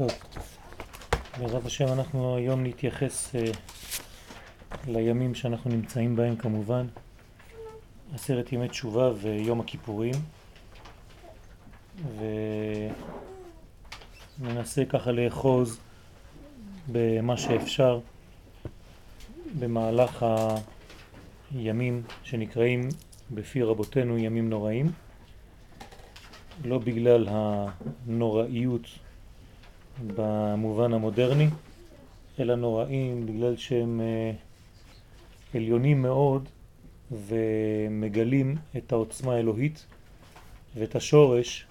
טוב, בעזרת השם אנחנו היום נתייחס uh, לימים שאנחנו נמצאים בהם כמובן, עשרת ימי תשובה ויום הכיפורים, וננסה ככה לאחוז במה שאפשר במהלך הימים שנקראים בפי רבותינו ימים נוראים, לא בגלל הנוראיות במובן המודרני, אלא נוראים בגלל שהם אה, עליונים מאוד ומגלים את העוצמה האלוהית ואת השורש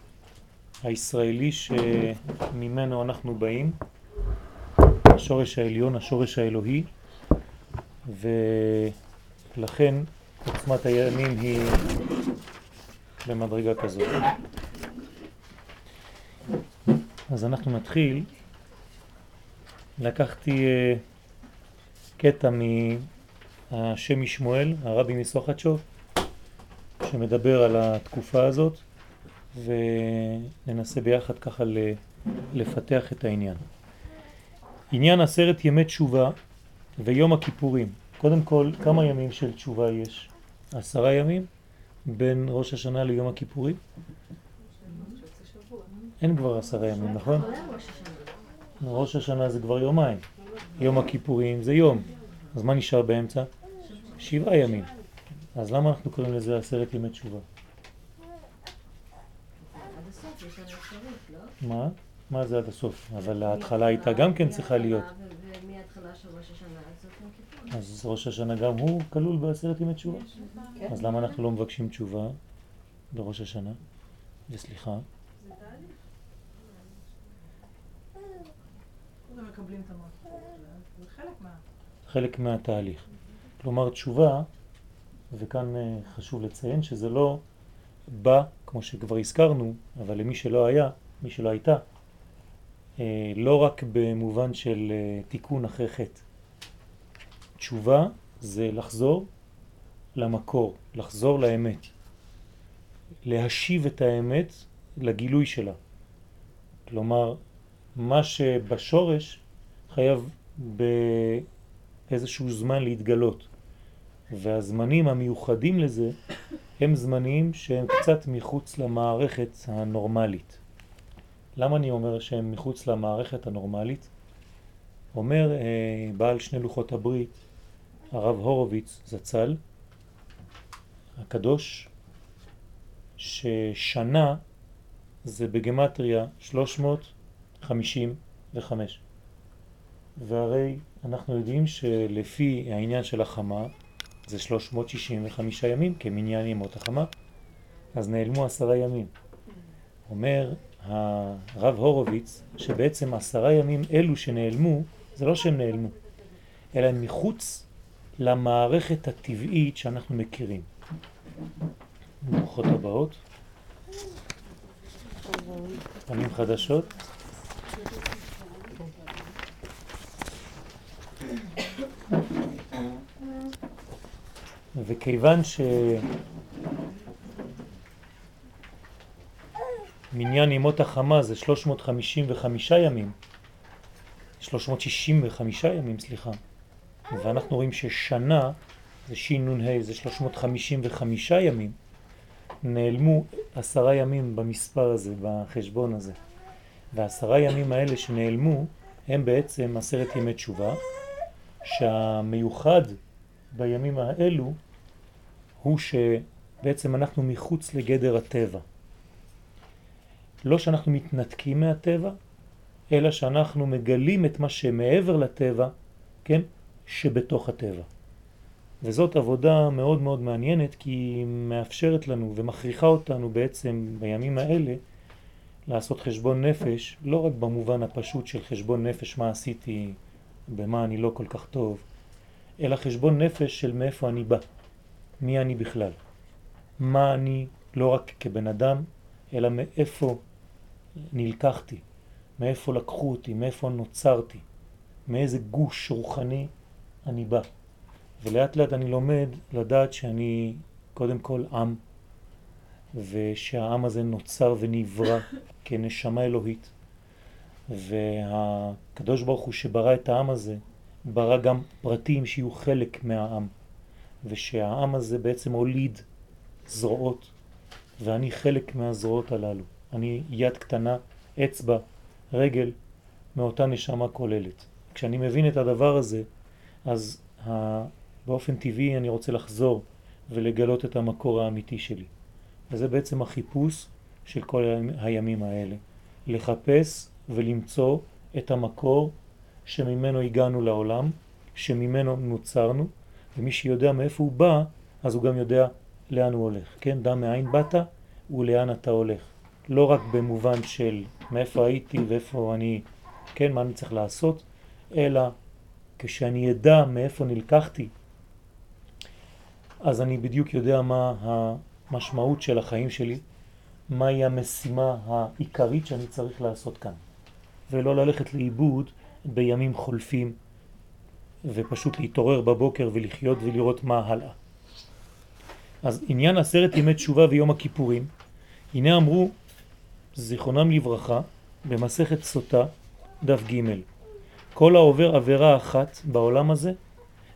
הישראלי שממנו אנחנו באים, השורש העליון, השורש האלוהי, ולכן עוצמת הימים היא במדרגה כזאת. אז אנחנו נתחיל. לקחתי uh, קטע מהשם משמואל, הרבי מסוחצ'וב, שמדבר על התקופה הזאת, וננסה ביחד ככה לפתח את העניין. עניין עשרת ימי תשובה ויום הכיפורים. קודם כל, כמה ימים של תשובה יש? עשרה ימים בין ראש השנה ליום הכיפורים? אין כבר עשרה ימים, נכון? ראש השנה זה כבר יומיים. יום הכיפורים זה יום. אז מה נשאר באמצע? שבעה ימים. אז למה אנחנו קוראים לזה עשרת ימי תשובה? מה? מה זה עד הסוף? אבל ההתחלה הייתה גם כן צריכה להיות. אז ראש השנה גם הוא כלול בעשרת ימי תשובה? אז למה אנחנו לא מבקשים תשובה בראש השנה? וסליחה? מקבלים את המלכות, זה חלק מה... חלק מהתהליך. כלומר תשובה, וכאן אה, חשוב לציין שזה לא בא, כמו שכבר הזכרנו, אבל למי שלא היה, מי שלא הייתה, אה, לא רק במובן של אה, תיקון אחרי חטא. תשובה זה לחזור למקור, לחזור לאמת, להשיב את האמת לגילוי שלה. כלומר, מה שבשורש חייב באיזשהו זמן להתגלות. והזמנים המיוחדים לזה הם זמנים שהם קצת מחוץ למערכת הנורמלית. למה אני אומר שהם מחוץ למערכת הנורמלית? אומר אה, בעל שני לוחות הברית, הרב הורוביץ זצ"ל, הקדוש, ששנה זה בגמטריה 355. והרי אנחנו יודעים שלפי העניין של החמה זה 365 ימים כמניין ימות החמה, אז נעלמו עשרה ימים. אומר הרב הורוביץ שבעצם עשרה ימים אלו שנעלמו, זה לא שהם נעלמו, אלא הם מחוץ למערכת הטבעית שאנחנו מכירים. ברוכות הבאות. פנים חדשות. וכיוון שמניין ימות החמה זה 355 ימים, 365 ימים, סליחה, ואנחנו רואים ששנה זה ש"נ"ה זה 355 ימים, נעלמו עשרה ימים במספר הזה, בחשבון הזה. והעשרה ימים האלה שנעלמו הם בעצם עשרת ימי תשובה, שהמיוחד בימים האלו הוא שבעצם אנחנו מחוץ לגדר הטבע. לא שאנחנו מתנתקים מהטבע, אלא שאנחנו מגלים את מה שמעבר לטבע, כן, שבתוך הטבע. וזאת עבודה מאוד מאוד מעניינת כי היא מאפשרת לנו ומכריחה אותנו בעצם בימים האלה לעשות חשבון נפש, לא רק במובן הפשוט של חשבון נפש מה עשיתי, במה אני לא כל כך טוב, אלא חשבון נפש של מאיפה אני בא, מי אני בכלל, מה אני לא רק כבן אדם, אלא מאיפה נלקחתי, מאיפה לקחו אותי, מאיפה נוצרתי, מאיזה גוש רוחני אני בא. ולאט לאט אני לומד לדעת שאני קודם כל עם, ושהעם הזה נוצר ונברא כנשמה אלוהית, והקדוש ברוך הוא שברא את העם הזה, ברא גם פרטים שיהיו חלק מהעם, ושהעם הזה בעצם הוליד זרועות, ואני חלק מהזרועות הללו. אני יד קטנה, אצבע, רגל, מאותה נשמה כוללת. כשאני מבין את הדבר הזה, אז באופן טבעי אני רוצה לחזור ולגלות את המקור האמיתי שלי. וזה בעצם החיפוש של כל הימים האלה. לחפש ולמצוא את המקור שממנו הגענו לעולם, שממנו נוצרנו, ומי שיודע מאיפה הוא בא, אז הוא גם יודע לאן הוא הולך. כן, דע מאין באת ולאן אתה הולך. לא רק במובן של מאיפה הייתי ואיפה אני, כן, מה אני צריך לעשות, אלא כשאני אדע מאיפה נלקחתי, אז אני בדיוק יודע מה המשמעות של החיים שלי, מהי המשימה העיקרית שאני צריך לעשות כאן, ולא ללכת לאיבוד בימים חולפים ופשוט להתעורר בבוקר ולחיות ולראות מה הלאה. אז עניין עשרת ימי תשובה ויום הכיפורים, הנה אמרו זיכרונם לברכה במסכת סוטה דף ג' כל העובר עבירה אחת בעולם הזה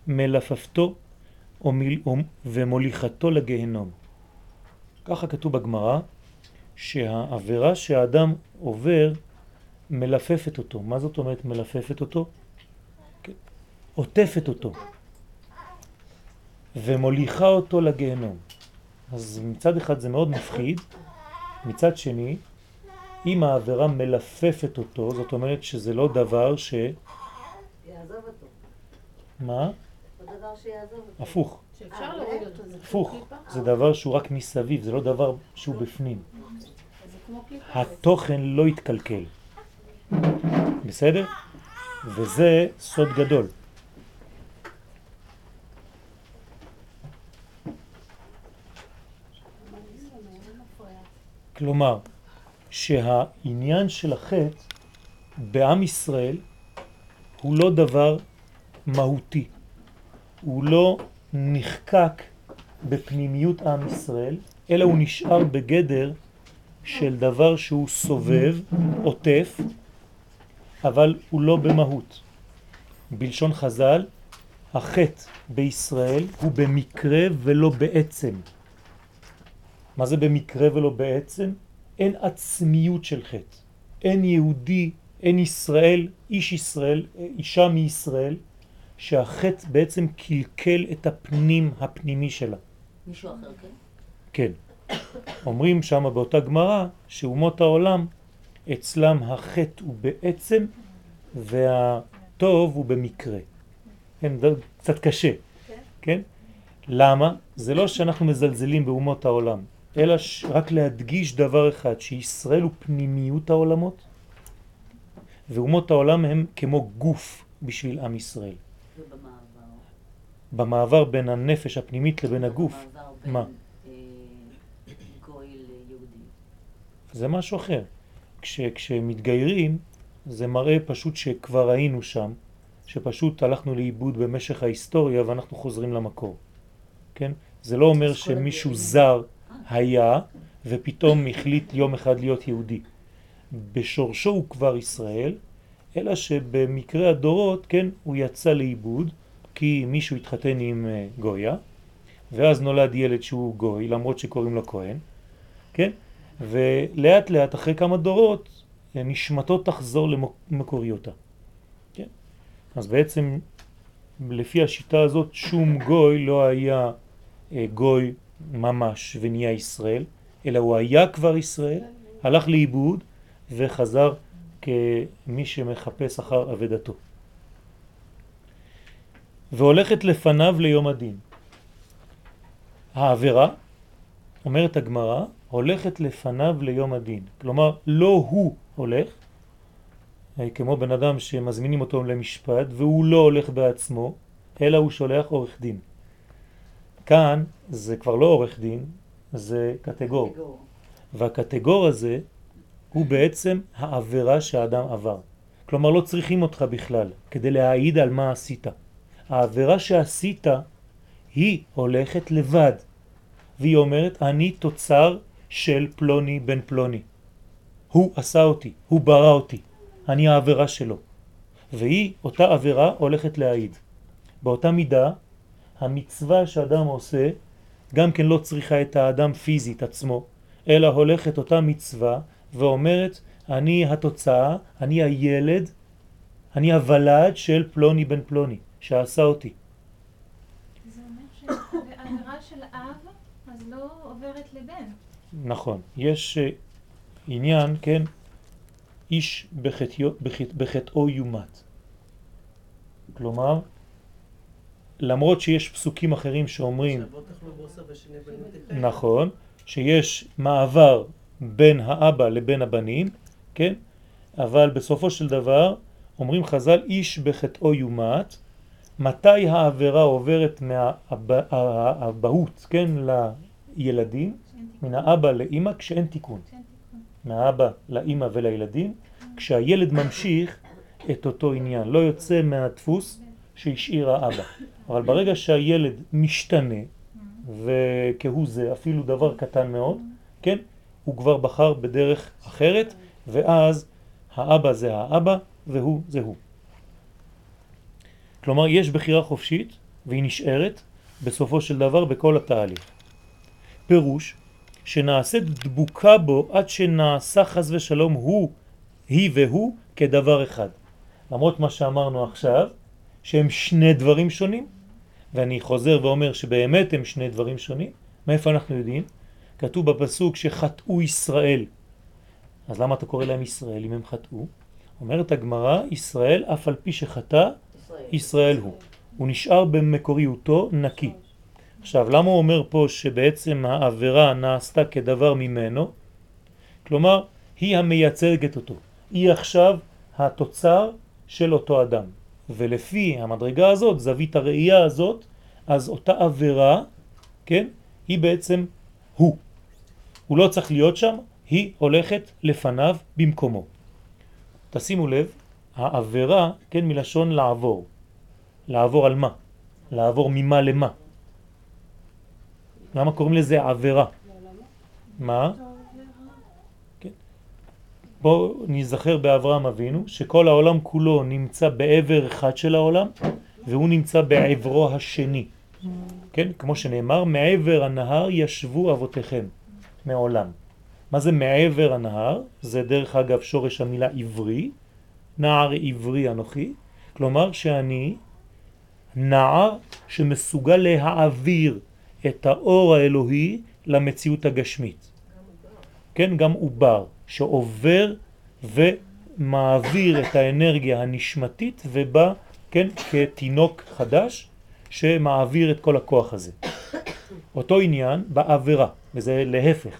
מלפפתו ומוליכתו לגהנום. ככה כתוב בגמרא שהעבירה שהאדם עובר מלפפת אותו. מה זאת אומרת מלפפת אותו? כן. עוטפת אותו ומוליכה אותו לגהנום. אז מצד אחד זה מאוד מפחיד, מצד שני, אם העבירה מלפפת אותו, זאת אומרת שזה לא דבר ש... יעזוב אותו. מה? זה דבר שיעזוב אותו. הפוך. שאפשר להוריד אותו, זה הפוך. זה דבר שהוא רק מסביב, זה לא דבר שהוא בפנים. התוכן לא יתקלקל. בסדר? וזה סוד גדול. כלומר, שהעניין של החטא בעם ישראל הוא לא דבר מהותי, הוא לא נחקק בפנימיות עם ישראל, אלא הוא נשאר בגדר של דבר שהוא סובב, עוטף, אבל הוא לא במהות. בלשון חז"ל, החטא בישראל הוא במקרה ולא בעצם. מה זה במקרה ולא בעצם? אין עצמיות של חטא. אין יהודי, אין ישראל, איש ישראל, אישה מישראל, שהחטא בעצם קלקל את הפנים הפנימי שלה. מישהו אחר, כן? כן. אומרים שם באותה גמרא שאומות העולם אצלם החטא הוא בעצם והטוב הוא במקרה. כן, זה קצת קשה, כן? למה? זה לא שאנחנו מזלזלים באומות העולם, אלא רק להדגיש דבר אחד, שישראל הוא פנימיות העולמות, ואומות העולם הם כמו גוף בשביל עם ישראל. ובמעבר. במעבר בין הנפש הפנימית לבין הגוף, מה? אה. זה משהו אחר. כש, כשמתגיירים, זה מראה פשוט שכבר היינו שם, שפשוט הלכנו לאיבוד במשך ההיסטוריה ואנחנו חוזרים למקור. כן? זה לא אומר שמישהו זר היה ופתאום החליט יום אחד להיות יהודי. בשורשו הוא כבר ישראל, אלא שבמקרה הדורות, כן, הוא יצא לאיבוד, כי מישהו התחתן עם אה, גויה, ואז נולד ילד שהוא גוי, למרות שקוראים לו כהן, כן? ולאט לאט אחרי כמה דורות נשמתו תחזור למקוריותה. כן? אז בעצם לפי השיטה הזאת שום גוי לא היה אה, גוי ממש ונהיה ישראל, אלא הוא היה כבר ישראל, הלך לאיבוד וחזר כמי שמחפש אחר אבדתו. והולכת לפניו ליום הדין. העבירה, אומרת הגמרא, הולכת לפניו ליום הדין. כלומר, לא הוא הולך, אה, כמו בן אדם שמזמינים אותו למשפט, והוא לא הולך בעצמו, אלא הוא שולח עורך דין. כאן זה כבר לא עורך דין, זה קטגור. קטגור. והקטגור הזה הוא בעצם העבירה שהאדם עבר. כלומר, לא צריכים אותך בכלל כדי להעיד על מה עשית. העבירה שעשית היא הולכת לבד, והיא אומרת, אני תוצר של פלוני בן פלוני. הוא עשה אותי, הוא ברא אותי. אני העבירה שלו. והיא, אותה עבירה, הולכת להעיד. באותה מידה, המצווה שאדם עושה, גם כן לא צריכה את האדם פיזית עצמו, אלא הולכת אותה מצווה ואומרת, אני התוצאה, אני הילד, אני הוולד של פלוני בן פלוני, שעשה אותי. זה אומר שהעבירה של אב, אז לא עוברת לבן. נכון, יש אה, עניין, כן, איש בחטאו, בחטא, בחטאו יומת. כלומר, למרות שיש פסוקים אחרים שאומרים, בנותיכם. נכון, שיש מעבר בין האבא לבין הבנים, כן? אבל בסופו של דבר אומרים חז"ל איש בחטאו יומת, מתי העבירה עוברת מהאבהות, כן, לילדים. מן האבא לאמא כשאין תיקון. מהאבא לאמא ולילדים, כשהילד ממשיך את אותו עניין, לא יוצא מהדפוס שהשאיר האבא. אבל ברגע שהילד משתנה, וכהוא זה, אפילו דבר קטן מאוד, כן? הוא כבר בחר בדרך אחרת, ואז האבא זה האבא והוא זה הוא. כלומר, יש בחירה חופשית, והיא נשארת בסופו של דבר בכל התהליך. פירוש שנעשית דבוקה בו עד שנעשה חז ושלום הוא, היא והוא כדבר אחד. למרות מה שאמרנו עכשיו, שהם שני דברים שונים, ואני חוזר ואומר שבאמת הם שני דברים שונים, מאיפה אנחנו יודעים? כתוב בפסוק שחטאו ישראל. אז למה אתה קורא להם ישראל אם הם חטאו? אומרת הגמרא, ישראל אף על פי שחטא, ישראל. ישראל הוא. הוא נשאר במקוריותו נקי. עכשיו, למה הוא אומר פה שבעצם העבירה נעשתה כדבר ממנו? כלומר, היא המייצגת אותו. היא עכשיו התוצר של אותו אדם. ולפי המדרגה הזאת, זווית הראייה הזאת, אז אותה עבירה, כן, היא בעצם הוא. הוא לא צריך להיות שם, היא הולכת לפניו במקומו. תשימו לב, העבירה, כן, מלשון לעבור. לעבור על מה? לעבור ממה למה? למה קוראים לזה עבירה? מה? כן. בואו נזכר באברהם אבינו שכל העולם כולו נמצא בעבר אחד של העולם והוא נמצא בעברו השני. כן? כמו שנאמר, מעבר הנהר ישבו אבותיכם מעולם. מה זה מעבר הנהר? זה דרך אגב שורש המילה עברי, נער עברי אנוכי, כלומר שאני נער שמסוגל להעביר את האור האלוהי למציאות הגשמית. כן, גם עובר שעובר ומעביר את האנרגיה הנשמתית ובא, כן, כתינוק חדש שמעביר את כל הכוח הזה. אותו עניין בעבירה, וזה להפך.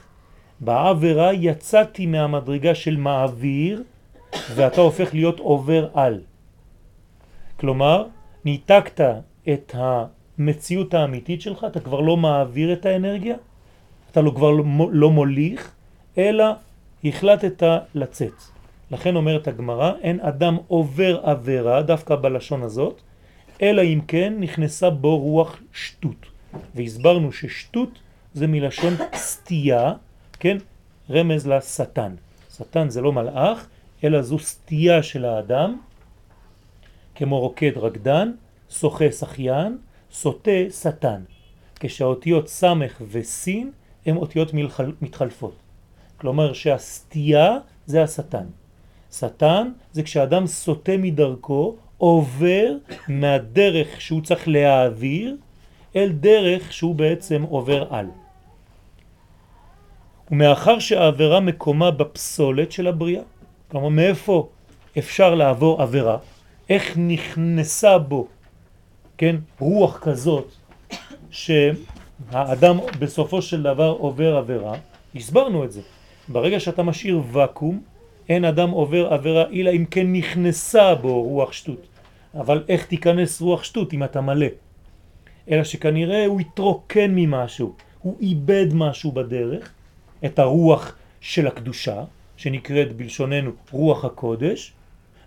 בעבירה יצאתי מהמדרגה של מעביר ואתה הופך להיות עובר על. כלומר, ניתקת את המציאות האמיתית שלך, אתה כבר לא מעביר את האנרגיה, אתה לא כבר לא, לא מוליך, אלא החלטת לצאת. לכן אומרת הגמרא, אין אדם עובר עבירה, דווקא בלשון הזאת, אלא אם כן נכנסה בו רוח שטות. והסברנו ששטות זה מלשון סטייה, כן? רמז לשטן. שטן זה לא מלאך, אלא זו סטייה של האדם, כמו רוקד רקדן, שוחה שחיין, סוטה שטן. כשהאותיות סמך וסין הן אותיות מלחל... מתחלפות. כלומר שהסטייה זה השטן. שטן זה כשאדם סוטה מדרכו, עובר מהדרך שהוא צריך להעביר אל דרך שהוא בעצם עובר על. ומאחר שהעבירה מקומה בפסולת של הבריאה, כלומר מאיפה אפשר לעבור עבירה, איך נכנסה בו, כן, רוח כזאת שהאדם בסופו של דבר עובר עבירה, הסברנו את זה. ברגע שאתה משאיר וקום, אין אדם עובר עבירה אלא אם כן נכנסה בו רוח שטות. אבל איך תיכנס רוח שטות אם אתה מלא? אלא שכנראה הוא התרוקן ממשהו, הוא איבד משהו בדרך, את הרוח של הקדושה, שנקראת בלשוננו רוח הקודש,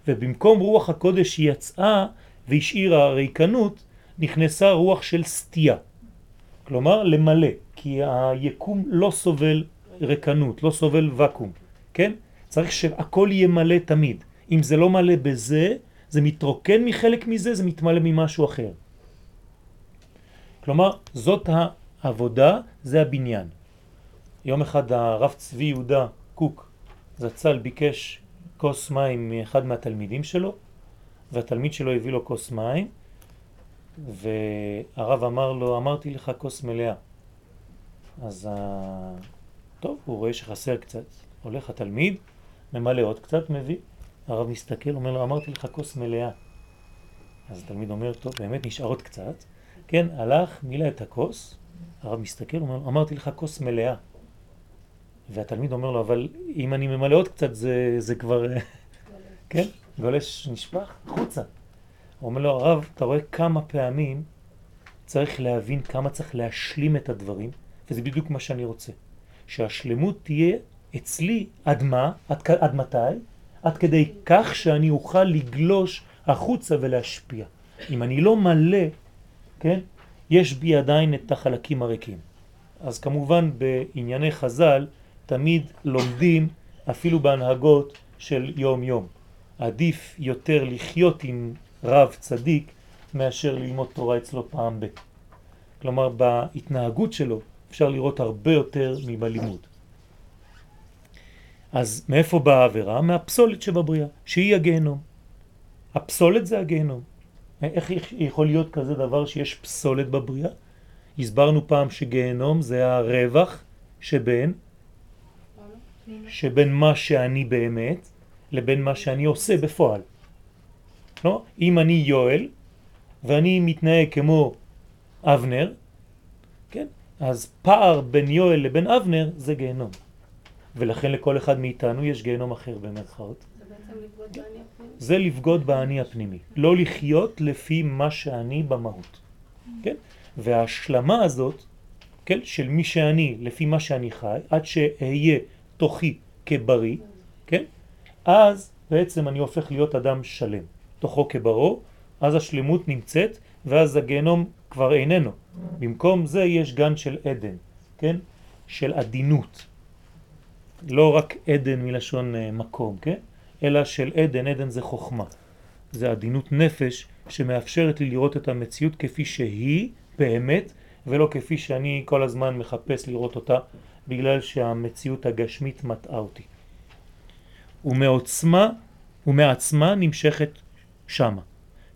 ובמקום רוח הקודש יצאה והשאירה ריקנות, נכנסה רוח של סטייה. כלומר למלא, כי היקום לא סובל ריקנות, לא סובל וקום, כן? צריך שהכל יהיה מלא תמיד. אם זה לא מלא בזה, זה מתרוקן מחלק מזה, זה מתמלא ממשהו אחר. כלומר, זאת העבודה, זה הבניין. יום אחד הרב צבי יהודה קוק זצ"ל ביקש כוס מים מאחד מהתלמידים שלו, והתלמיד שלו הביא לו כוס מים, והרב אמר לו, אמרתי לך כוס מלאה. אז טוב, הוא רואה שחסר קצת, הולך התלמיד, ממלא עוד קצת, מביא, הרב מסתכל, אומר לו, אמרתי לך כוס מלאה. אז התלמיד אומר, טוב, באמת נשאר עוד קצת. כן, הלך, מילא את הכוס, הרב מסתכל, אומר, אמרתי לך כוס מלאה. והתלמיד אומר לו, אבל אם אני ממלא עוד קצת, זה, זה כבר, כן, גולש נשפך, חוצה. הוא אומר לו, הרב, אתה רואה כמה פעמים צריך להבין כמה צריך להשלים את הדברים, וזה בדיוק מה שאני רוצה. שהשלמות תהיה אצלי עד מה? עד, עד מתי? עד כדי כך שאני אוכל לגלוש החוצה ולהשפיע. אם אני לא מלא, כן, יש בי עדיין את החלקים הריקים. אז כמובן בענייני חז"ל תמיד לומדים אפילו בהנהגות של יום יום. עדיף יותר לחיות עם רב צדיק מאשר ללמוד תורה אצלו פעם ב. כלומר בהתנהגות שלו אפשר לראות הרבה יותר מבלימוד. אז מאיפה באה העבירה? מהפסולת שבבריאה, שהיא הגהנום. הפסולת זה הגהנום. איך יכול להיות כזה דבר שיש פסולת בבריאה? הסברנו פעם שגהנום זה הרווח שבין, שבין מה שאני באמת לבין מה שאני עושה בפועל. לא? אם אני יואל ואני מתנהג כמו אבנר, כן? אז פער בין יואל לבין אבנר זה גיהנום. ולכן לכל אחד מאיתנו יש גיהנום אחר במרכאות. זה לבגוד באני הפנימי. לא לחיות לפי מה שאני במהות. כן? וההשלמה הזאת, כן, של מי שאני לפי מה שאני חי, עד שאהיה תוכי כבריא? אז בעצם אני הופך להיות אדם שלם. תוכו כברו, אז השלמות נמצאת, ואז הגיהנום כבר איננו. במקום זה יש גן של עדן, כן? של עדינות. לא רק עדן מלשון uh, מקום, כן? אלא של עדן, עדן זה חוכמה. זה עדינות נפש שמאפשרת לי לראות את המציאות כפי שהיא באמת, ולא כפי שאני כל הזמן מחפש לראות אותה, בגלל שהמציאות הגשמית מטעה אותי. ומעוצמה ומעצמה נמשכת שמה.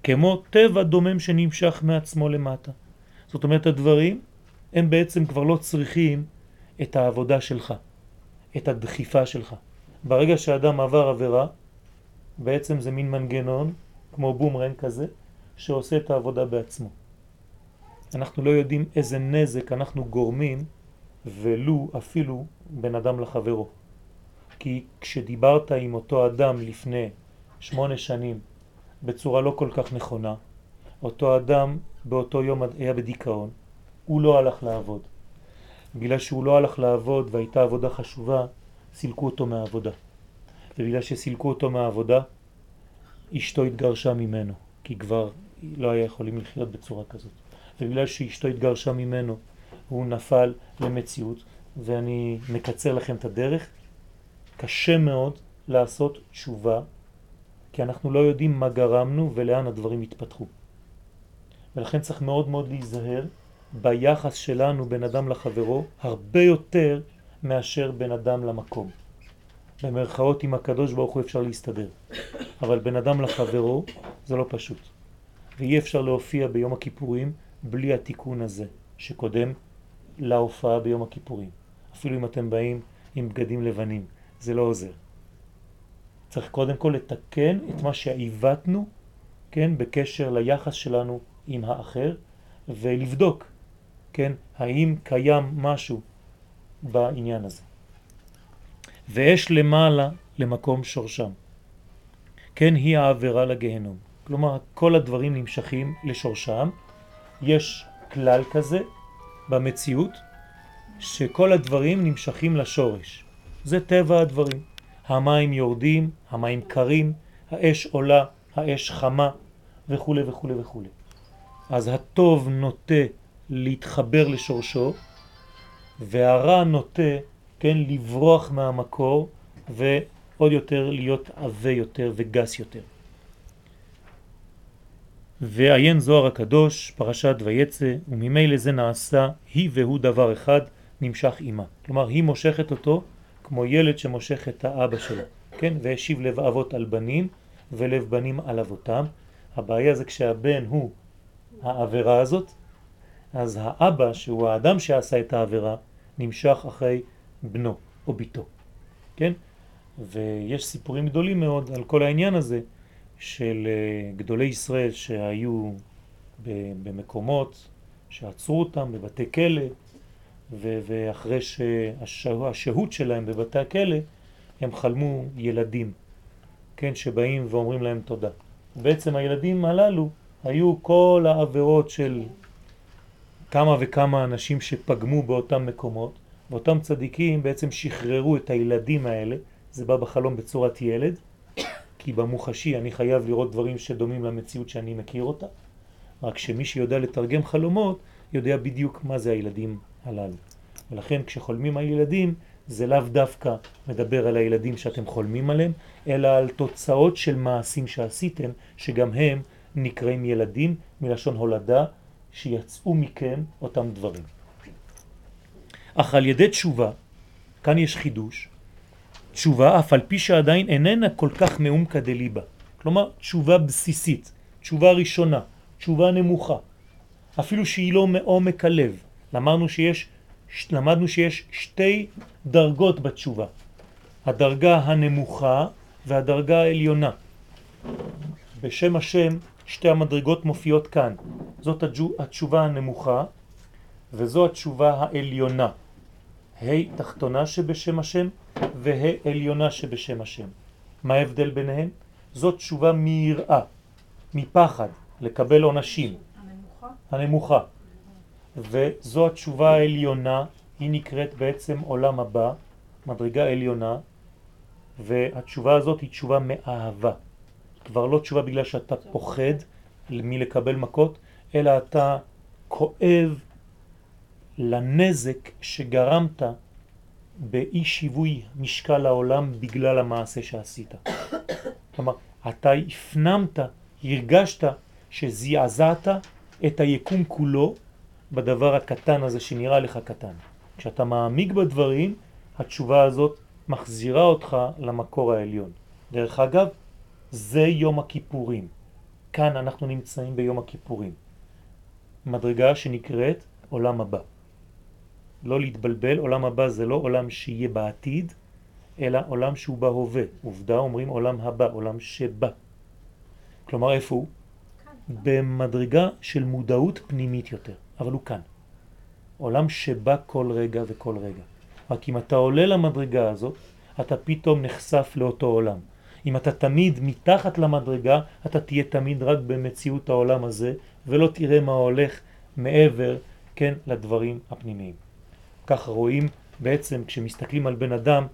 כמו טבע דומם שנמשך מעצמו למטה. זאת אומרת, הדברים הם בעצם כבר לא צריכים את העבודה שלך, את הדחיפה שלך. ברגע שאדם עבר עבירה, בעצם זה מין מנגנון, כמו בומרן כזה, שעושה את העבודה בעצמו. אנחנו לא יודעים איזה נזק אנחנו גורמים, ולו אפילו בן אדם לחברו. כי כשדיברת עם אותו אדם לפני שמונה שנים בצורה לא כל כך נכונה. אותו אדם באותו יום היה בדיכאון, הוא לא הלך לעבוד. בגלל שהוא לא הלך לעבוד והייתה עבודה חשובה, סילקו אותו מהעבודה. ובגלל שסילקו אותו מהעבודה, אשתו התגרשה ממנו, כי כבר לא היה יכולים לחיות בצורה כזאת. ובגלל שאשתו התגרשה ממנו, הוא נפל למציאות, ואני מקצר לכם את הדרך, קשה מאוד לעשות תשובה כי אנחנו לא יודעים מה גרמנו ולאן הדברים התפתחו. ולכן צריך מאוד מאוד להיזהר ביחס שלנו בין אדם לחברו הרבה יותר מאשר בין אדם למקום. במרכאות עם הקדוש ברוך הוא אפשר להסתדר, אבל בין אדם לחברו זה לא פשוט. ואי אפשר להופיע ביום הכיפורים בלי התיקון הזה שקודם להופעה ביום הכיפורים. אפילו אם אתם באים עם בגדים לבנים, זה לא עוזר. צריך קודם כל לתקן את מה שעיוותנו, כן, בקשר ליחס שלנו עם האחר, ולבדוק, כן, האם קיים משהו בעניין הזה. ואש למעלה למקום שורשם. כן, היא העבירה לגהנום. כלומר, כל הדברים נמשכים לשורשם. יש כלל כזה במציאות, שכל הדברים נמשכים לשורש. זה טבע הדברים. המים יורדים, המים קרים, האש עולה, האש חמה וכו' וכו' וכו'. אז הטוב נוטה להתחבר לשורשו והרע נוטה, כן, לברוח מהמקור עוד יותר להיות עבה יותר וגס יותר. ועיין זוהר הקדוש, פרשת ויצא, וממילא זה נעשה היא והוא דבר אחד, נמשך אימה. כלומר, היא מושכת אותו כמו ילד שמושך את האבא שלו, כן? והשיב לב אבות על בנים ולב בנים על אבותם. הבעיה זה כשהבן הוא העבירה הזאת, אז האבא, שהוא האדם שעשה את העבירה, נמשך אחרי בנו או ביתו, כן? ויש סיפורים גדולים מאוד על כל העניין הזה של אה, גדולי ישראל שהיו במקומות שעצרו אותם בבתי כלא ואחרי שהשהות שלהם בבתי הכלא הם חלמו ילדים, כן, שבאים ואומרים להם תודה. בעצם הילדים הללו היו כל העבירות של כמה וכמה אנשים שפגמו באותם מקומות, ואותם צדיקים בעצם שחררו את הילדים האלה, זה בא בחלום בצורת ילד, כי במוחשי אני חייב לראות דברים שדומים למציאות שאני מכיר אותה, רק שמי שיודע לתרגם חלומות יודע בדיוק מה זה הילדים הללו. ולכן כשחולמים על ילדים זה לאו דווקא מדבר על הילדים שאתם חולמים עליהם, אלא על תוצאות של מעשים שעשיתם, שגם הם נקראים ילדים מלשון הולדה, שיצאו מכם אותם דברים. אך על ידי תשובה, כאן יש חידוש, תשובה אף על פי שעדיין איננה כל כך מעומקא דליבה. כלומר, תשובה בסיסית, תשובה ראשונה, תשובה נמוכה. אפילו שהיא לא מעומק הלב. למדנו שיש, למדנו שיש שתי דרגות בתשובה. הדרגה הנמוכה והדרגה העליונה. בשם השם שתי המדרגות מופיעות כאן. זאת התשובה הנמוכה וזו התשובה העליונה. ה' תחתונה שבשם השם וה' עליונה שבשם השם. מה ההבדל ביניהם? זאת תשובה מיראה, מפחד, לקבל עונשים. הנמוכה? הנמוכה. וזו התשובה העליונה, היא נקראת בעצם עולם הבא, מדרגה עליונה, והתשובה הזאת היא תשובה מאהבה. כבר לא תשובה בגלל שאתה פוחד מלקבל מכות, אלא אתה כואב לנזק שגרמת באי שיווי משקל העולם בגלל המעשה שעשית. כלומר, אתה הפנמת, הרגשת שזעזעת את היקום כולו בדבר הקטן הזה שנראה לך קטן. כשאתה מעמיק בדברים, התשובה הזאת מחזירה אותך למקור העליון. דרך אגב, זה יום הכיפורים. כאן אנחנו נמצאים ביום הכיפורים. מדרגה שנקראת עולם הבא. לא להתבלבל, עולם הבא זה לא עולם שיהיה בעתיד, אלא עולם שהוא בהווה. עובדה אומרים עולם הבא, עולם שבא. כלומר איפה הוא? במדרגה של מודעות פנימית יותר, אבל הוא כאן. עולם שבא כל רגע וכל רגע. רק אם אתה עולה למדרגה הזאת, אתה פתאום נחשף לאותו עולם. אם אתה תמיד מתחת למדרגה, אתה תהיה תמיד רק במציאות העולם הזה, ולא תראה מה הולך מעבר, כן, לדברים הפנימיים. כך רואים בעצם כשמסתכלים על בן אדם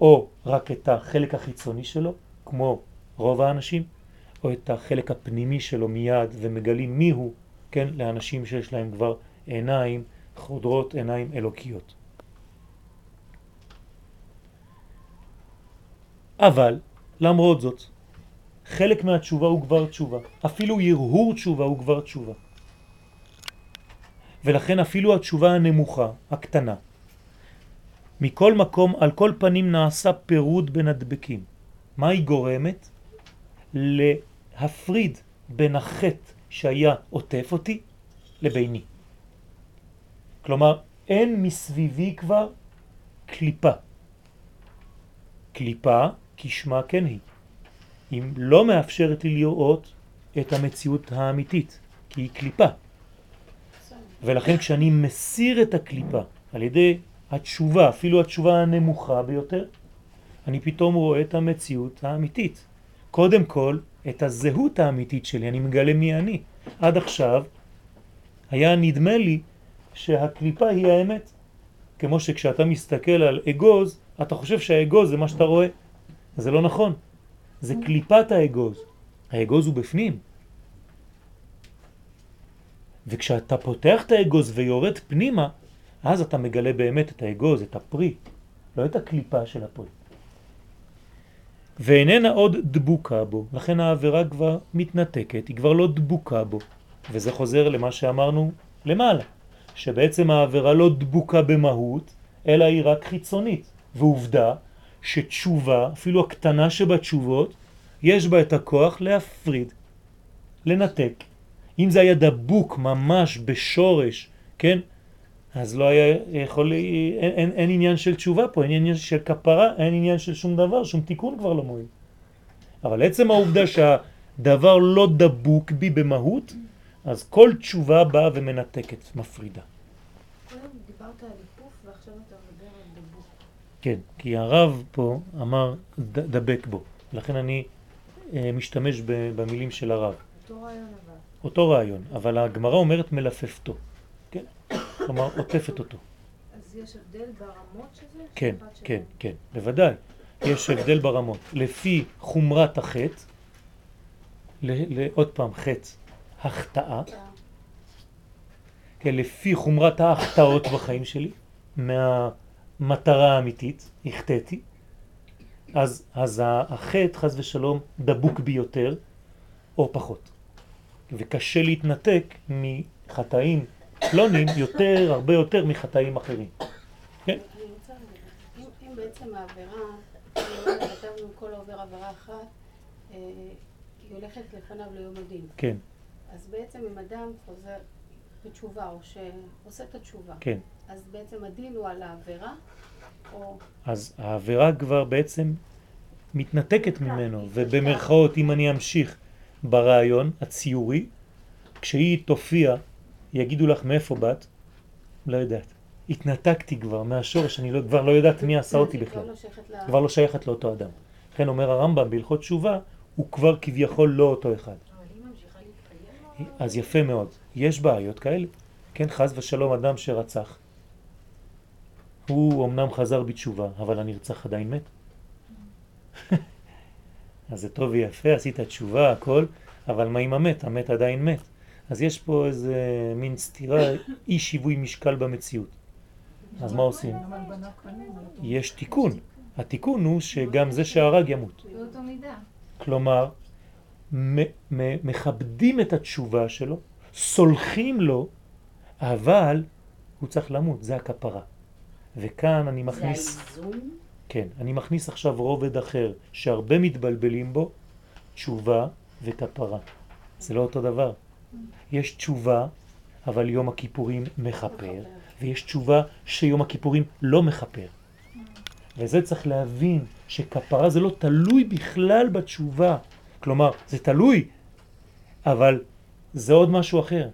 או רק את החלק החיצוני שלו, כמו רוב האנשים, או את החלק הפנימי שלו מיד ומגלים מי הוא, כן, לאנשים שיש להם כבר עיניים חודרות, עיניים אלוקיות. אבל למרות זאת, חלק מהתשובה הוא כבר תשובה. אפילו ירהור תשובה הוא כבר תשובה. ולכן אפילו התשובה הנמוכה, הקטנה, מכל מקום, על כל פנים נעשה פירוד בין הדבקים. מה היא גורמת? להפריד בין החטא שהיה עוטף אותי לביני. כלומר, אין מסביבי כבר קליפה. קליפה כשמה כן היא. אם לא מאפשרת לי לראות את המציאות האמיתית, כי היא קליפה. ולכן כשאני מסיר את הקליפה על ידי התשובה, אפילו התשובה הנמוכה ביותר, אני פתאום רואה את המציאות האמיתית. קודם כל, את הזהות האמיתית שלי, אני מגלה מי אני. עד עכשיו היה נדמה לי שהקליפה היא האמת. כמו שכשאתה מסתכל על אגוז, אתה חושב שהאגוז זה מה שאתה רואה. זה לא נכון. זה קליפת האגוז. האגוז הוא בפנים. וכשאתה פותח את האגוז ויורד פנימה, אז אתה מגלה באמת את האגוז, את הפרי, לא את הקליפה של הפרי. ואיננה עוד דבוקה בו, לכן העבירה כבר מתנתקת, היא כבר לא דבוקה בו. וזה חוזר למה שאמרנו למעלה, שבעצם העבירה לא דבוקה במהות, אלא היא רק חיצונית. ועובדה שתשובה, אפילו הקטנה שבתשובות, יש בה את הכוח להפריד, לנתק. אם זה היה דבוק ממש בשורש, כן? אז לא היה יכול, אין, אין, אין עניין של תשובה פה, אין עניין של כפרה, אין עניין של שום דבר, שום תיקון כבר לא מועיל. אבל עצם העובדה שהדבר לא דבוק בי במהות, אז כל תשובה באה ומנתקת, מפרידה. קודם דיברת על היפוך ועכשיו אתה מדבר על דבוק. כן, כי הרב פה אמר ד, דבק בו, לכן אני אה, משתמש ב, במילים של הרב. אותו רעיון אבל. אותו רעיון, אבל הגמרא אומרת מלפפתו, כן? כלומר עוטפת אותו. אז יש הבדל ברמות של זה? כן, כן, כן, בוודאי. יש הבדל ברמות. לפי חומרת החטא, עוד פעם חטא, החטאה, כן, לפי חומרת ההחטאות בחיים שלי, מהמטרה האמיתית, החטאתי, אז, אז החטא, חז ושלום, דבוק ביותר או פחות. וקשה להתנתק מחטאים פלונים יותר, הרבה יותר מחטאים אחרים. כן? אני רוצה, אם, אם בעצם העבירה, כתבנו כל עובר עבירה אחת, אה, היא הולכת לפניו ליום הדין. כן, אז בעצם אם אדם חוזר בתשובה, או שעושה את התשובה, כן. אז בעצם הדין הוא על העבירה, או... אז העבירה כבר בעצם מתנתקת ממנו, ובמרכאות, אם אני אמשיך ברעיון הציורי, כשהיא תופיע, יגידו לך מאיפה באת? לא יודעת. התנתקתי כבר מהשורש, אני לא, כבר לא יודעת מי עשה אותי בכלל. כבר לא שייכת. כבר לא שייכת לאותו אדם. לכן אומר הרמב"ם בהלכות תשובה, הוא כבר כביכול לא אותו אחד. אז יפה מאוד. יש בעיות כאלה. כן, חז ושלום אדם שרצח. הוא אמנם חזר בתשובה, אבל הנרצח עדיין מת. אז זה טוב ויפה, עשית תשובה, הכל, אבל מה עם המת? המת עדיין מת. אז יש פה איזה מין סתירה, אי שיווי משקל במציאות. אז מה עושים? יש תיקון. התיקון הוא שגם זה שהרג ימות. כלומר, מכבדים את התשובה שלו, סולחים לו, אבל הוא צריך למות, זה הכפרה. וכאן אני זה מכניס, האיזון? כן, אני מכניס עכשיו רובד אחר, שהרבה מתבלבלים בו, תשובה וכפרה. זה לא אותו דבר. יש תשובה, אבל יום הכיפורים מכפר, ויש תשובה שיום הכיפורים לא מכפר. וזה צריך להבין שכפרה זה לא תלוי בכלל בתשובה. כלומר, זה תלוי, אבל זה עוד משהו אחר.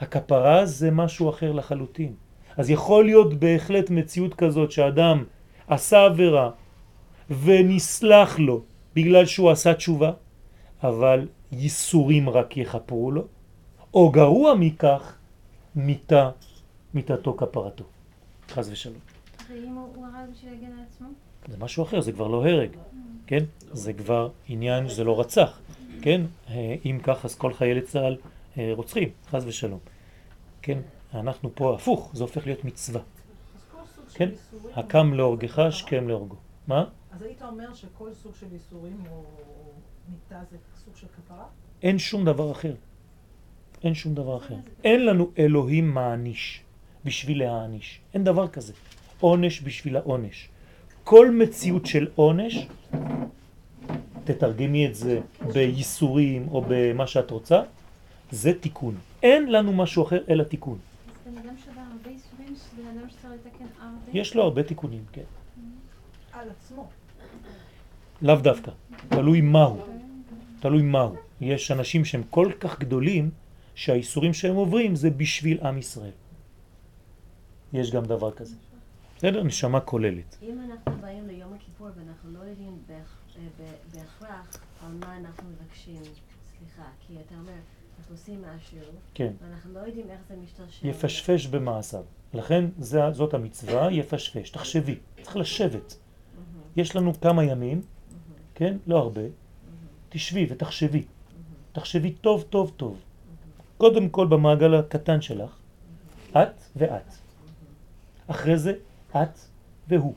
הכפרה זה משהו אחר לחלוטין. אז יכול להיות בהחלט מציאות כזאת שאדם עשה עבירה ונסלח לו בגלל שהוא עשה תשובה, אבל ייסורים רק יחפרו לו, או גרוע מכך, מיתה, מיתתו כפרתו. חז ושלום. ואם הוא הרג בשביל להגן על עצמו? זה משהו אחר, זה כבר לא הרג, כן? זה כבר עניין שזה לא רצח, כן? אה, אם כך, אז כל חיילי צה"ל אה, רוצחים, חז ושלום. כן? אנחנו פה הפוך, זה הופך להיות מצווה. כן? הקם להורגך, השכם להורגו. מה? אז היית אומר שכל סוג של איסורים או מיתה זה סוג של כפרה? אין שום דבר אחר. אין שום דבר אחר. אין לנו אלוהים מעניש בשביל להעניש. אין דבר כזה. עונש בשביל העונש. כל מציאות של עונש, תתרגמי את זה בייסורים או במה שאת רוצה, זה תיקון. אין לנו משהו אחר אלא תיקון. יש לו הרבה תיקונים, כן. על עצמו. לאו דווקא. תלוי מהו. תלוי מהו. יש אנשים שהם כל כך גדולים שהאיסורים שהם עוברים זה בשביל עם ישראל. יש גם דבר כזה. בסדר? נשמה כוללת. אם אנחנו באים ליום הכיפור ואנחנו לא יודעים ב- בהכרח על מה אנחנו מבקשים סליחה, כי אתה אומר, אנחנו עושים משהו, כן. ואנחנו לא יודעים איך זה משתרשר. יפשפש במעשיו. לכן זה, זאת המצווה, יפשפש. תחשבי, צריך לשבת. יש לנו כמה ימים, כן? לא הרבה. תשבי ותחשבי. תחשבי טוב טוב טוב. קודם כל במעגל הקטן שלך, את ואת. אחרי זה את והוא.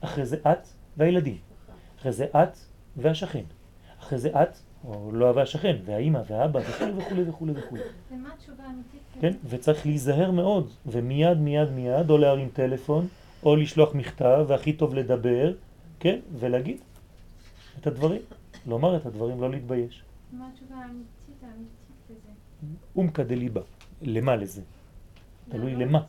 אחרי זה את והילדים. אחרי זה את והשכן. אחרי זה את, או לא והשכן, והאימא והאבא וכו' וכו' וכו' וכו'. ומה התשובה האמיתית? כן? וצריך להיזהר מאוד, ומיד מיד מיד, או להרים טלפון, או לשלוח מכתב, והכי טוב לדבר, כן? ולהגיד את הדברים, לומר את הדברים, לא להתבייש. מה התשובה האמיתית האמיתית? אומקא דליבה, למה לזה? תלוי? למה,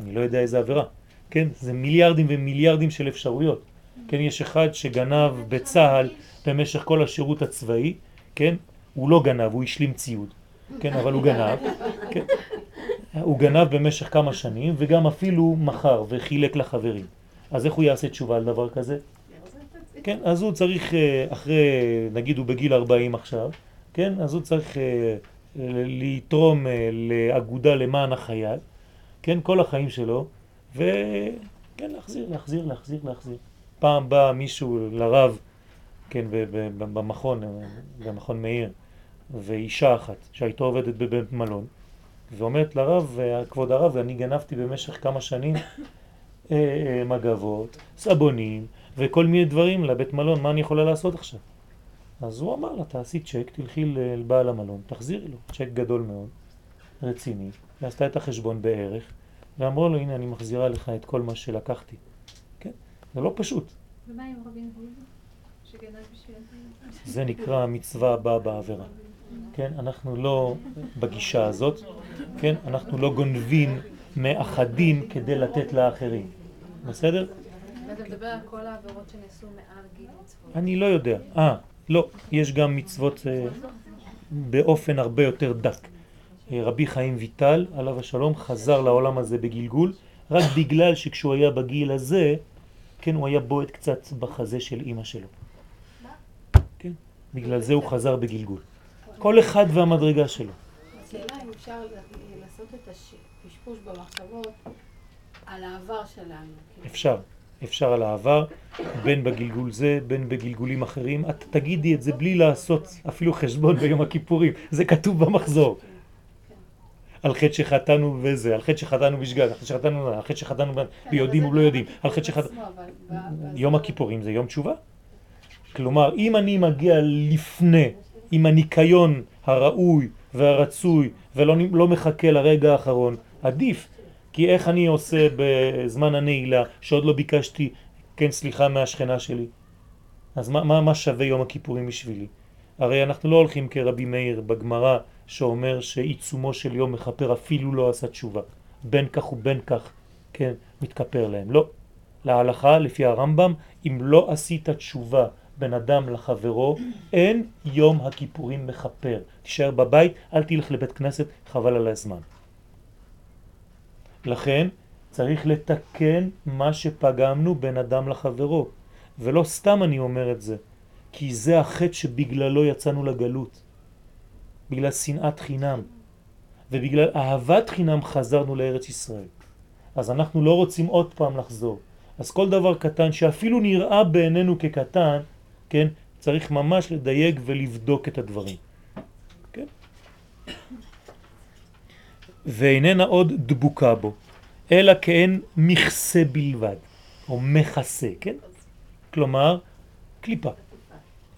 אני לא יודע איזה עבירה, כן? זה מיליארדים ומיליארדים של אפשרויות, כן? יש אחד שגנב בצה"ל במשך כל השירות הצבאי, כן? הוא לא גנב, הוא השלים ציוד, כן? אבל הוא גנב, כן? הוא גנב במשך כמה שנים וגם אפילו מכר וחילק לחברים. אז איך הוא יעשה תשובה על דבר כזה? כן, אז הוא צריך אה, אחרי, נגיד הוא בגיל 40 עכשיו, כן? אז הוא צריך אה, לתרום אה, לאגודה למען החייל, כן? כל החיים שלו, וכן, להחזיר, להחזיר, להחזיר, להחזיר. פעם בא מישהו לרב, כן, במכון, אה, במכון מאיר, ואישה אחת שהייתה עובדת בבית מלון, ואומרת לרב, אה, כבוד הרב, אני גנבתי במשך כמה שנים מגבות, סבונים וכל מיני דברים לבית מלון, מה אני יכולה לעשות עכשיו? אז הוא אמר לה, תעשי צ'ק, תלכי ל- לבעל המלון, תחזירי לו, צ'ק גדול מאוד, רציני, ועשתה את החשבון בערך, ואמרו לו, הנה אני מחזירה לך את כל מה שלקחתי. כן? זה לא פשוט. ומה עם רובין הוד? שגנב בשביל... זה נקרא המצווה הבאה בעבירה. כן, אנחנו לא בגישה הזאת, כן, אנחנו לא גונבים מאחדים כדי לתת לאחרים. בסדר? אתה מדבר על כל העבירות שנעשו מעל גיל מצוות. אני לא יודע. אה, לא, יש גם מצוות אה, באופן הרבה יותר דק. אה, רבי חיים ויטל, עליו השלום, חזר לעולם הזה בגלגול, רק בגלל שכשהוא היה בגיל הזה, כן, הוא היה בועט קצת בחזה של אימא שלו. כן, בגלל זה הוא חזר בגלגול. כל אחד והמדרגה שלו. השאלה אם אפשר לעשות את הפשפוש במחשבות על העבר שלנו. כאילו. אפשר, אפשר על העבר, בין בגלגול זה, בין בגלגולים אחרים. את תגידי את זה בלי לעשות אפילו חשבון ביום הכיפורים, זה כתוב במחזור. על חטא שחטאנו וזה, על חטא שחטאנו בשגג, על חטא שחטאנו, על חטא שחטאנו ביודעים אבל ולא יודעים, על חטא שחטאנו... יום הכיפורים זה יום תשובה. כלומר, אם אני מגיע לפני, עם הניקיון הראוי והרצוי, ולא לא מחכה לרגע האחרון, עדיף. כי איך אני עושה בזמן הנעילה, שעוד לא ביקשתי, כן, סליחה מהשכנה שלי? אז מה, מה, מה שווה יום הכיפורים בשבילי? הרי אנחנו לא הולכים כרבי מאיר בגמרא שאומר שעיצומו של יום מכפר אפילו לא עשה תשובה. בין כך ובין כך, כן, מתכפר להם. לא. להלכה, לפי הרמב"ם, אם לא עשית תשובה בין אדם לחברו, אין יום הכיפורים מכפר. תישאר בבית, אל תלך לבית כנסת, חבל על הזמן. לכן צריך לתקן מה שפגמנו בין אדם לחברו. ולא סתם אני אומר את זה, כי זה החטא שבגללו יצאנו לגלות. בגלל שנאת חינם. ובגלל אהבת חינם חזרנו לארץ ישראל. אז אנחנו לא רוצים עוד פעם לחזור. אז כל דבר קטן שאפילו נראה בעינינו כקטן, כן, צריך ממש לדייק ולבדוק את הדברים. כן? ואיננה עוד דבוקה בו, אלא כאין מכסה בלבד, או מכסה, כן? כלומר, קליפה,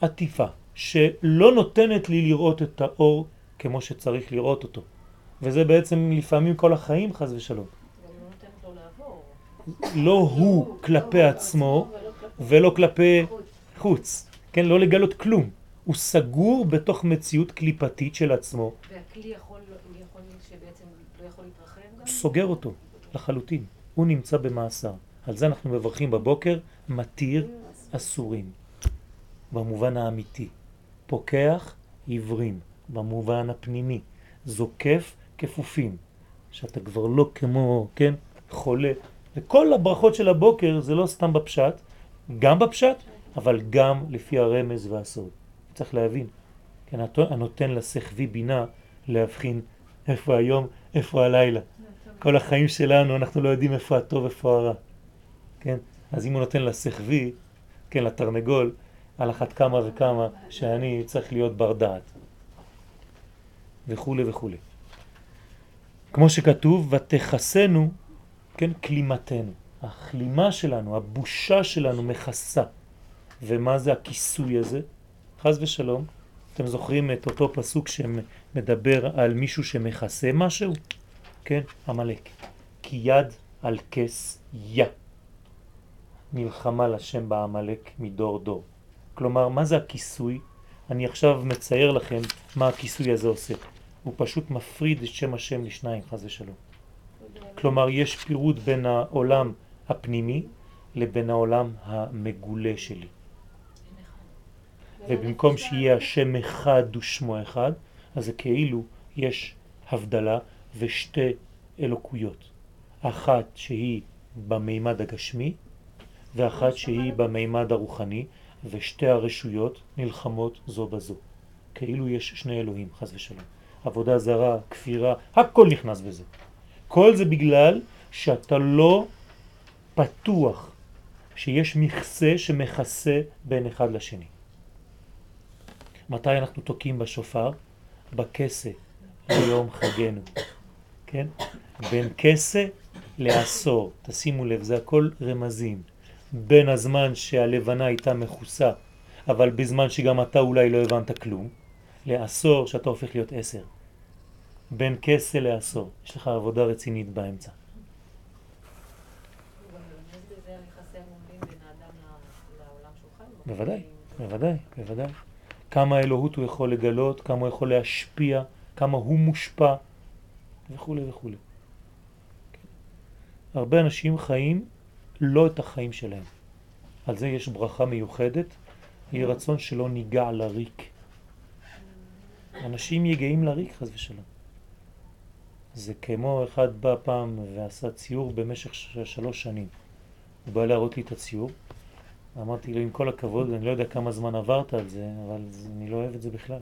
עטיפה, שלא נותנת לי לראות את האור כמו שצריך לראות אותו. וזה בעצם לפעמים כל החיים חז ושלום. לא הוא כלפי עצמו ולא כלפי חוץ, כן? לא לגלות כלום. הוא סגור בתוך מציאות קליפתית של עצמו, והכלי יכול שבעצם לא יכול להתרחב גם? סוגר אותו לחלוטין. הוא נמצא במאסר. על זה אנחנו מברכים בבוקר, מתיר אסורים, במובן האמיתי. פוקח עיוורים, במובן הפנימי. זוקף כפופים, שאתה כבר לא כמו, כן, חולה. וכל הברכות של הבוקר זה לא סתם בפשט, גם בפשט, אבל גם לפי הרמז והסוד. צריך להבין. כן, הנותן לשכבי בינה להבחין איפה היום, איפה הלילה. כל החיים שלנו אנחנו לא יודעים איפה הטוב, איפה הרע. כן? אז אם הוא נותן לשכבי, כן, לתרנגול, על אחת כמה וכמה שאני צריך להיות בר דעת. וכו' וכו'. כמו שכתוב, ותחסנו, כן, כלימתנו. הכלימה שלנו, הבושה שלנו מכסה. ומה זה הכיסוי הזה? חז ושלום, אתם זוכרים את אותו פסוק שמדבר על מישהו שמכסה משהו? כן, המלאק. כי יד על כס יא. מלחמה לשם בעמלק מדור דור. כלומר, מה זה הכיסוי? אני עכשיו מצייר לכם מה הכיסוי הזה עושה. הוא פשוט מפריד את שם השם לשניים, חז ושלום. כלומר, יש פירוד בין העולם הפנימי לבין העולם המגולה שלי. ובמקום שיהיה השם אחד ושמו אחד, אז זה כאילו יש הבדלה ושתי אלוקויות. אחת שהיא במימד הגשמי ואחת שהיא במימד הרוחני, ושתי הרשויות נלחמות זו בזו. כאילו יש שני אלוהים, חז ושלום. עבודה זרה, כפירה, הכל נכנס בזה. כל זה בגלל שאתה לא פתוח, שיש מכסה שמכסה בין אחד לשני. מתי אנחנו תוקעים בשופר? בכסה, ביום חגנו. כן? בין כסה לעשור, תשימו לב, זה הכל רמזים. בין הזמן שהלבנה הייתה מכוסה, אבל בזמן שגם אתה אולי לא הבנת כלום, לעשור שאתה הופך להיות עשר. בין כסה לעשור. יש לך עבודה רצינית באמצע. בוודאי, בוודאי, בוודאי. כמה אלוהות הוא יכול לגלות, כמה הוא יכול להשפיע, כמה הוא מושפע, וכו' וכו'. הרבה אנשים חיים לא את החיים שלהם. על זה יש ברכה מיוחדת, היא רצון שלא ניגע לריק. אנשים יגעים לריק חס ושלום. זה כמו אחד בא פעם ועשה ציור במשך שלוש שנים. הוא בא להראות לי את הציור, אמרתי לו עם כל הכבוד, אני לא יודע כמה זמן עברת על זה, אבל אני לא אוהב את זה בכלל.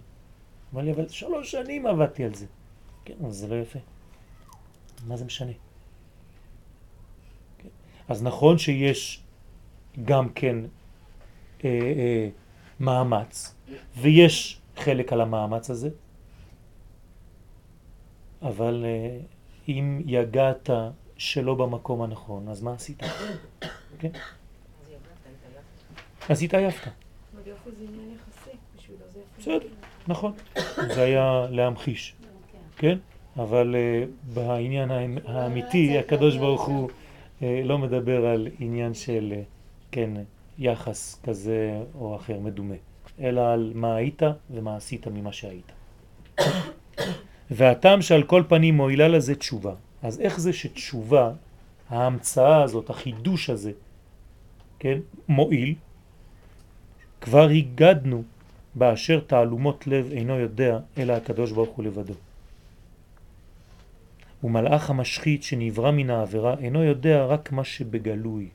אמר לי, אבל שלוש שנים עבדתי על זה. כן, אבל זה לא יפה. מה זה משנה? כן. אז נכון שיש גם כן אה, אה, מאמץ, ויש חלק על המאמץ הזה, אבל אה, אם יגעת שלא במקום הנכון, אז מה עשית? כן? אז התעייפת. בסדר, נכון. זה היה להמחיש, כן? אבל uh, בעניין האמיתי, הקדוש ברוך הוא uh, לא מדבר על עניין של, uh, כן, יחס כזה או אחר מדומה, אלא על מה היית ומה עשית ממה שהיית. והטעם שעל כל פנים מועילה לזה תשובה. אז איך זה שתשובה, ההמצאה הזאת, החידוש הזה, כן, מועיל? כבר הגדנו באשר תעלומות לב אינו יודע אלא הקדוש ברוך הוא לבדו. ומלאך המשחית שנברא מן העבירה אינו יודע רק מה שבגלוי.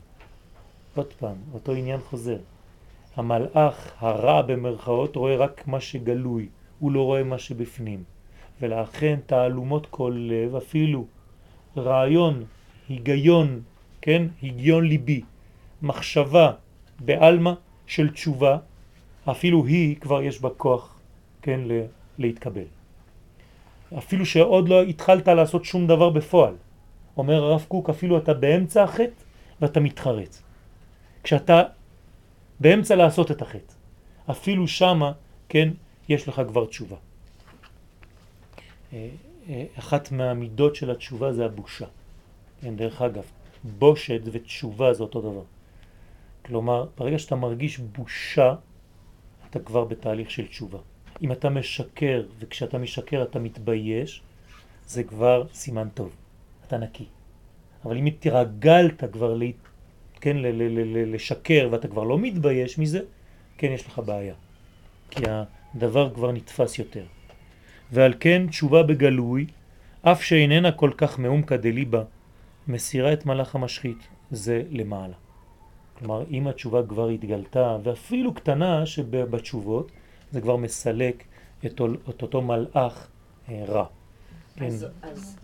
עוד פעם, אותו עניין חוזר. המלאך הרע במרכאות רואה רק מה שגלוי, הוא לא רואה מה שבפנים. ולכן תעלומות כל לב, אפילו רעיון, היגיון, כן, היגיון ליבי, מחשבה בעלמא של תשובה, אפילו היא כבר יש בה כוח, כן, להתקבל. אפילו שעוד לא התחלת לעשות שום דבר בפועל. אומר הרב קוק, אפילו אתה באמצע החטא ואתה מתחרץ. כשאתה באמצע לעשות את החטא, אפילו שמה, כן, יש לך כבר תשובה. אה, אה, אחת מהמידות של התשובה זה הבושה. כן, דרך אגב, בושת ותשובה זה אותו דבר. כלומר, ברגע שאתה מרגיש בושה, אתה כבר בתהליך של תשובה. אם אתה משקר, וכשאתה משקר אתה מתבייש, זה כבר סימן טוב. אתה נקי. אבל אם התרגלת כבר ל... כן, ל- ל- ל- לשקר ואתה כבר לא מתבייש מזה, כן, יש לך בעיה. כי הדבר כבר נתפס יותר. ועל כן תשובה בגלוי, אף שאיננה כל כך מעומקא דליבה, מסירה את מלאך המשחית, זה למעלה. כלומר, אם התשובה כבר התגלתה, ואפילו קטנה שבתשובות, זה כבר מסלק את, את אותו מלאך אה, רע. אז, כן. אז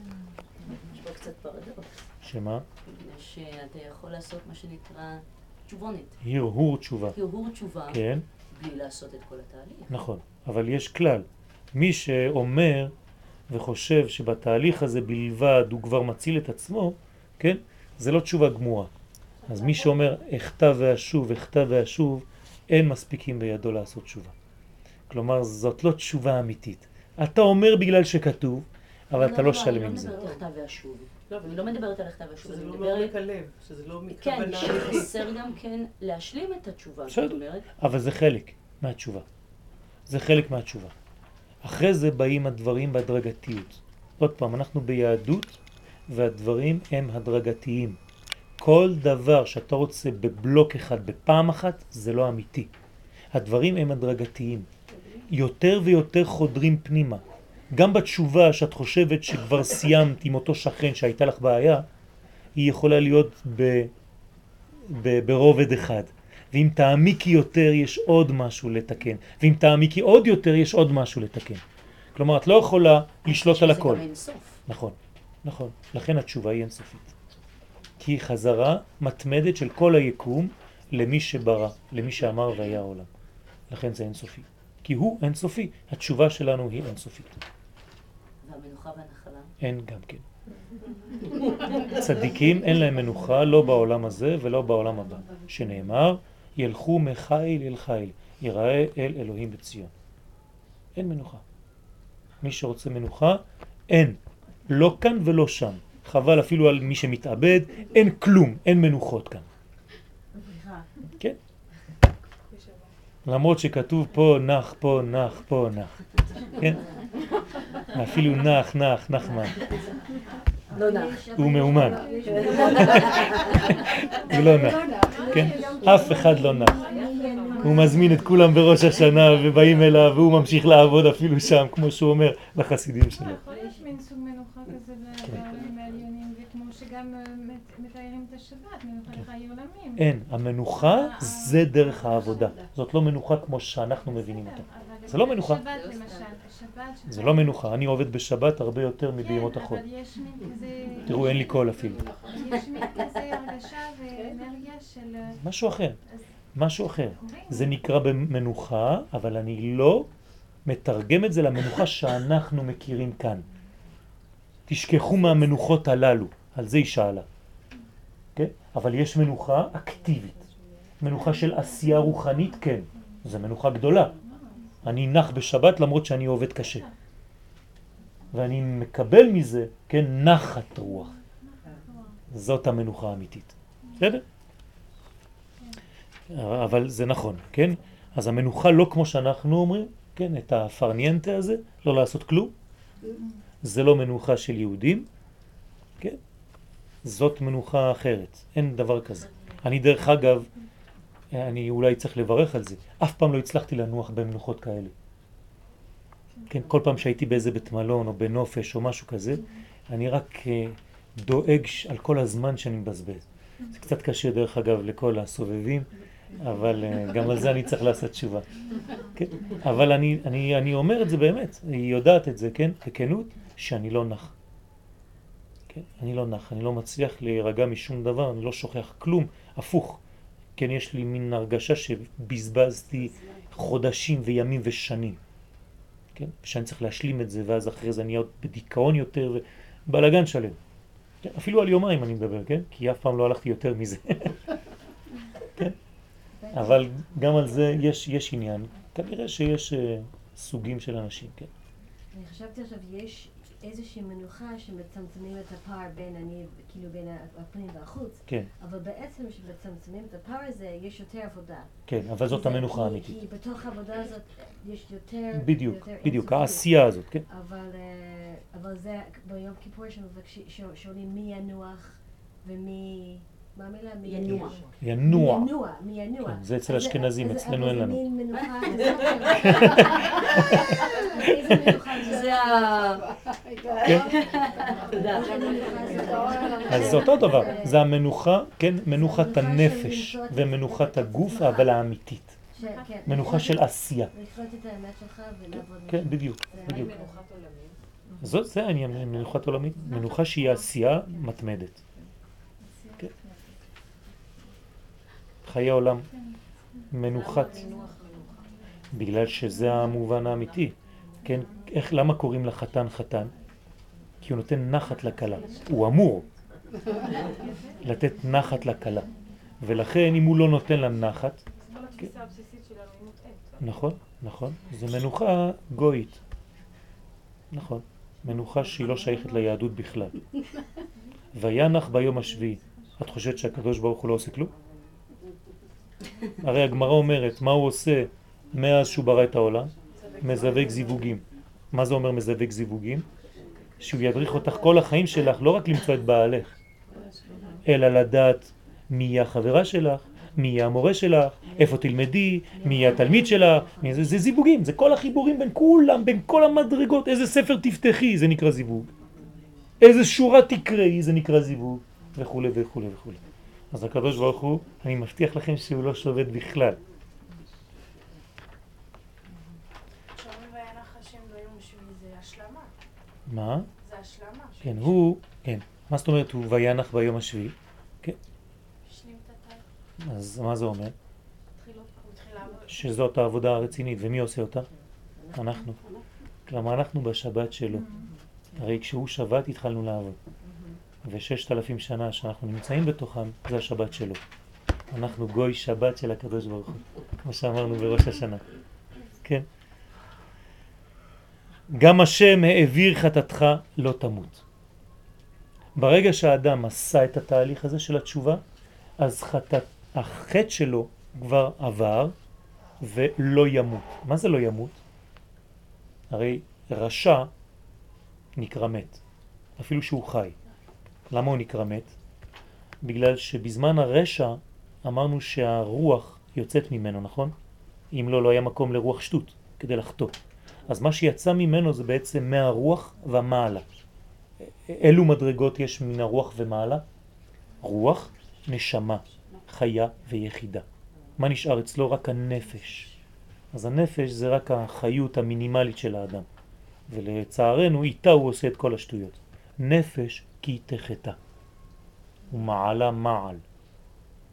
יש פה קצת פרדוקס. שמה? שאתה יכול לעשות מה שנקרא תשובונת. הרהור תשובה. הרהור תשובה. כן. בלי לעשות את כל התהליך. נכון, אבל יש כלל. מי שאומר וחושב שבתהליך הזה בלבד הוא כבר מציל את עצמו, כן? זה לא תשובה גמורה. אז מי שאומר אכתב ואשוב, אכתב ואשוב, אין מספיקים בידו לעשות תשובה. כלומר, זאת לא תשובה אמיתית. אתה אומר בגלל שכתוב, אבל אתה לא שלם עם אני זה. לא מדברת על כתב והשוב. לא, אני לא מדברת על הכתב והשוב, שזה אני לא. מעומק הלב, שזה לא כן, מכוונה אמיתית. שחסר גם כן להשלים את התשובה, זאת בסדר. אומרת. אבל זה חלק מהתשובה. זה חלק מהתשובה. אחרי זה באים הדברים בהדרגתיות. עוד פעם, אנחנו ביהדות והדברים הם הדרגתיים. כל דבר שאתה רוצה בבלוק אחד, בפעם אחת, זה לא אמיתי. הדברים הם הדרגתיים. יותר ויותר חודרים פנימה. גם בתשובה שאת חושבת שכבר סיימת עם אותו שכן שהייתה לך בעיה, היא יכולה להיות ב... ב... ברובד אחד. ואם תעמיקי יותר יש עוד משהו לתקן, ואם תעמיקי עוד יותר יש עוד משהו לתקן. כלומר, את לא יכולה לשלוט על הכל. נכון, נכון. לכן התשובה היא אינסופית. כי היא חזרה מתמדת של כל היקום למי שברא, למי שאמר והיה העולם. לכן זה אינסופי. כי הוא אינסופי, התשובה שלנו היא אינסופית. והמנוחה והנחלה. אין גם כן. צדיקים אין להם מנוחה לא בעולם הזה ולא בעולם הבא, שנאמר ילכו מחיל אל חיל, יראה אל אלוהים בציון. אין מנוחה. מי שרוצה מנוחה, אין. לא כאן ולא שם. חבל אפילו על מי שמתאבד, אין כלום, אין מנוחות כאן. סליחה. כן? למרות שכתוב פה נח, פה נח, פה נח. כן? אפילו נח, נח, נחמן. לא נח. הוא מאומן. הוא לא נח. כן? אף אחד לא נח. הוא מזמין את כולם בראש השנה ובאים אליו והוא ממשיך לעבוד אפילו שם, כמו שהוא אומר לחסידים שלו. שגם אה, מת- מתארים את השבת, מנוחה לחיי עולמים. אין, המנוחה זה דרך העבודה. זאת לא מנוחה כמו שאנחנו מבינים אותה. זה לא מנוחה. זה לא מנוחה, אני עובד בשבת הרבה יותר מבימות החול. כן. תראו, אין לי קול אפילו. יש מין כזה הרגשה ואנרגיה של... אה, משהו אחר, משהו אחר. זה נקרא במנוחה, אבל אני לא מתרגם את זה למנוחה שאנחנו מכירים כאן. תשכחו מהמנוחות הללו, על זה היא שאלה. כן? אבל יש מנוחה אקטיבית. מנוחה של עשייה רוחנית, כן. זו מנוחה גדולה. אני נח בשבת למרות שאני עובד קשה. ואני מקבל מזה, כן, נחת רוח. זאת המנוחה האמיתית. בסדר? אבל זה נכון, כן? אז המנוחה לא כמו שאנחנו אומרים, כן? את הפרניינטה הזה, לא לעשות כלום. זה לא מנוחה של יהודים, כן? זאת מנוחה אחרת, אין דבר כזה. אני דרך אגב, אני אולי צריך לברך על זה, אף פעם לא הצלחתי לנוח במנוחות כאלה. כן, כל פעם שהייתי באיזה בית מלון או בנופש או משהו כזה, אני רק אה, דואג על כל הזמן שאני מבזבז. זה קצת קשה דרך אגב לכל הסובבים, אבל אה, גם על זה אני צריך לעשות תשובה. כן? אבל אני, אני, אני אומר את זה באמת, היא יודעת את זה, כן? בכנות, שאני לא נח. כן? אני לא נח, אני לא מצליח להירגע משום דבר, אני לא שוכח כלום, הפוך. כן, יש לי מין הרגשה שבזבזתי חודשים וימים ושנים. כן? שאני צריך להשלים את זה, ואז אחרי זה אני עוד בדיכאון יותר, ובלגן שלם. כן? אפילו על יומיים אני מדבר, כן? כי אף פעם לא הלכתי יותר מזה. כן? אבל גם על זה יש, יש עניין. כנראה שיש uh, סוגים של אנשים, כן. אני חשבתי עכשיו, יש איזושהי מנוחה שמצמצמים את הפער בין אני, כאילו בין הפנים והחוץ, כן, אבל בעצם כשמצמצמים את הפער הזה, יש יותר עבודה. כן, אבל זאת המנוחה האמיתית. כי בתוך העבודה הזאת יש יותר... בדיוק, יותר בדיוק. העשייה הזאת, כן. אבל, אה, אבל זה ביום כיפור שמבקשים, שואלים מי ינוח ומי... מה המילה? מי ינוע. ינוע. ינוע, מי ינוע. כן, זה אצל אשכנזים, אצלנו אין זה לנו. אז זה אותו דבר, זה המנוחה, כן, מנוחת הנפש ומנוחת הגוף, אבל האמיתית. כן, מנוחה של עשייה. כן. בדיוק, זה בדיוק. זה העניין, מנוחת עולמית, מנוחה שהיא עשייה מתמדת. חיי עולם, מנוחת, בגלל שזה המובן האמיתי. כן, איך, למה קוראים לחתן חתן? כי הוא נותן נחת לכלה. הוא אמור לתת נחת לכלה. ולכן אם הוא לא נותן לה נחת, היא מוטעית. נכון, נכון. זה מנוחה גויית. נכון. מנוחה שהיא לא שייכת ליהדות בכלל. וינח ביום השביעי. את חושבת שהקדוש ברוך הוא לא עושה כלום? הרי הגמרא אומרת, מה הוא עושה מאז שהוא ברא את העולם? מזווק זיווגים. מה זה אומר מזווק זיווגים? שהוא ידריך אותך כל החיים שלך, לא רק למצוא את בעלך, אלא לדעת מי החברה שלך, מי המורה שלך, איפה תלמדי, מי התלמיד שלך, זה, זה זיווגים, זה כל החיבורים בין כולם, בין כל המדרגות, איזה ספר תפתחי, זה נקרא זיווג, איזה שורה תקראי, זה נקרא זיווג, וכו' וכו' וכו'. אז הקדוש ברוך הוא, אני מבטיח לכם שהוא לא שובת בכלל. מה? זה השלמה. כן, הוא, כן. מה זאת אומרת הוא וינח ביום השביעי? כן. אז מה זה אומר? שזאת העבודה הרצינית, ומי עושה אותה? אנחנו. כלומר, אנחנו בשבת שלו. הרי כשהוא שבת התחלנו לעבוד. וששת אלפים שנה שאנחנו נמצאים בתוכם, זה השבת שלו. אנחנו גוי שבת של הקדוש ברוך הוא, כמו שאמרנו בראש השנה. כן? גם השם העביר חטאתך לא תמות. ברגע שהאדם עשה את התהליך הזה של התשובה, אז חטאת, החטא שלו כבר עבר ולא ימות. מה זה לא ימות? הרי רשע נקרא מת, אפילו שהוא חי. למה הוא נקרא מת? בגלל שבזמן הרשע אמרנו שהרוח יוצאת ממנו, נכון? אם לא, לא היה מקום לרוח שטות כדי לחטוא. אז מה שיצא ממנו זה בעצם מהרוח ומעלה. אילו מדרגות יש מן הרוח ומעלה? רוח, נשמה, חיה ויחידה. מה נשאר אצלו? רק הנפש. אז הנפש זה רק החיות המינימלית של האדם. ולצערנו איתה הוא עושה את כל השטויות. נפש כי תחתה. ומעלה מעל.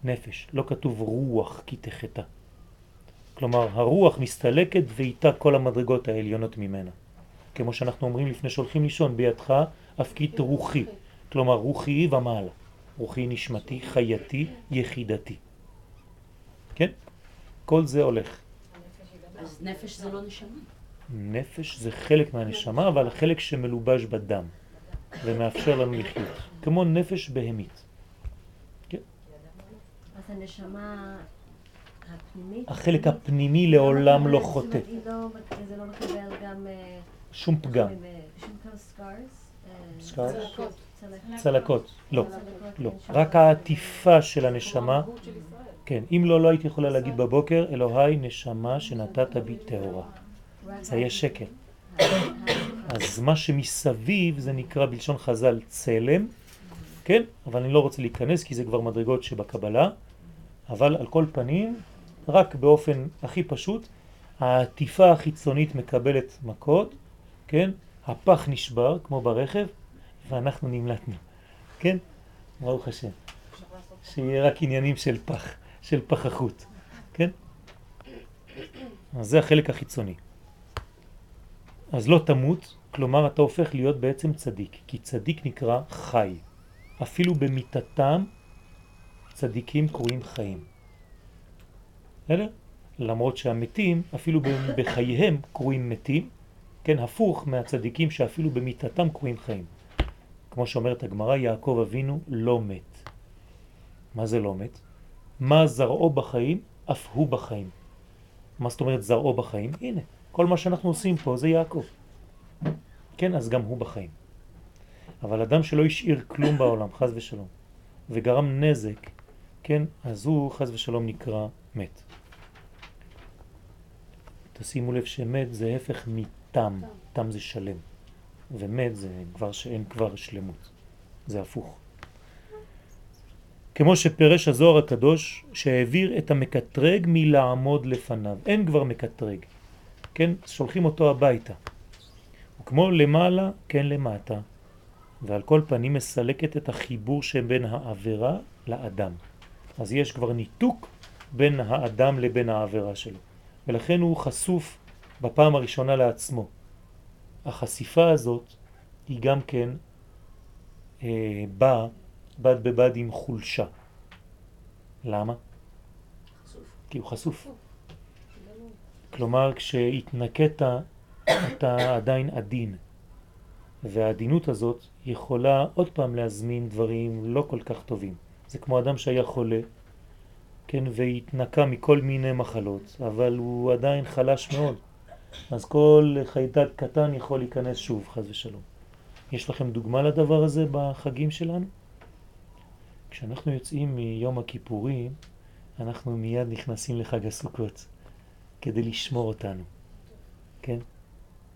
נפש, לא כתוב רוח כי תחתה. כלומר, הרוח מסתלקת ואיתה כל המדרגות העליונות ממנה. כמו שאנחנו אומרים לפני שהולכים לישון, בידך הפקיד רוחי. כלומר, רוחי ומעלה. רוחי נשמתי, חייתי, יחידתי. כן? כל זה הולך. אז נפש זה לא נשמה. נפש זה חלק מהנשמה, אבל חלק שמלובש בדם ומאפשר לנו לחיות. כמו נפש בהמית. כן? אז הנשמה הפנימית... החלק הפנימי לעולם לא חוטא. לא זה לא מקבל גם... אה, שום פגם. אה? צלקות. צלקות. לא. לא. רק העטיפה של הנשמה. כן, אם לא, לא הייתי יכולה להגיד בבוקר, אלוהי נשמה שנתת בי טהורה. זה היה שקר. אז מה שמסביב זה נקרא בלשון חז"ל צלם, כן? אבל אני לא רוצה להיכנס כי זה כבר מדרגות שבקבלה, אבל על כל פנים רק באופן הכי פשוט, העטיפה החיצונית מקבלת מכות, כן? הפח נשבר, כמו ברכב, ואנחנו נמלטנו, כן? ברוך השם. שיהיה רק עניינים של פח, של פחחות, כן? אז זה החלק החיצוני. אז לא תמות, כלומר אתה הופך להיות בעצם צדיק, כי צדיק נקרא חי. אפילו במיטתם צדיקים קרויים חיים. בסדר? למרות שהמתים, אפילו בחייהם קרויים מתים, כן, הפוך מהצדיקים שאפילו במיטתם קרויים חיים. כמו שאומרת הגמרא, יעקב אבינו לא מת. מה זה לא מת? מה זרעו בחיים? אף הוא בחיים. מה זאת אומרת זרעו בחיים? הנה, כל מה שאנחנו עושים פה זה יעקב. כן, אז גם הוא בחיים. אבל אדם שלא השאיר כלום בעולם, חז ושלום, וגרם נזק, כן, אז הוא חז ושלום נקרא מת. תשימו לב שמת זה הפך מתם, תם זה שלם, ומת זה כבר שאין כבר שלמות, זה הפוך. כמו שפרש הזוהר הקדוש שהעביר את המקטרג מלעמוד לפניו, אין כבר מקטרג, כן, שולחים אותו הביתה. וכמו למעלה, כן למטה, ועל כל פנים מסלקת את החיבור שבין העבירה לאדם. אז יש כבר ניתוק בין האדם לבין העבירה שלו. ולכן הוא חשוף בפעם הראשונה לעצמו. החשיפה הזאת היא גם כן אה, באה בד בבד עם חולשה. למה? חשוף. כי הוא חשוף. כלומר, כשהתנקת אתה עדיין עדין, והעדינות הזאת יכולה עוד פעם להזמין דברים לא כל כך טובים. זה כמו אדם שהיה חולה, כן, והתנקה מכל מיני מחלות, אבל הוא עדיין חלש מאוד. אז כל חיידק קטן יכול להיכנס שוב, חז ושלום. יש לכם דוגמה לדבר הזה בחגים שלנו? כשאנחנו יוצאים מיום הכיפורים, אנחנו מיד נכנסים לחג הסוכות, כדי לשמור אותנו, כן?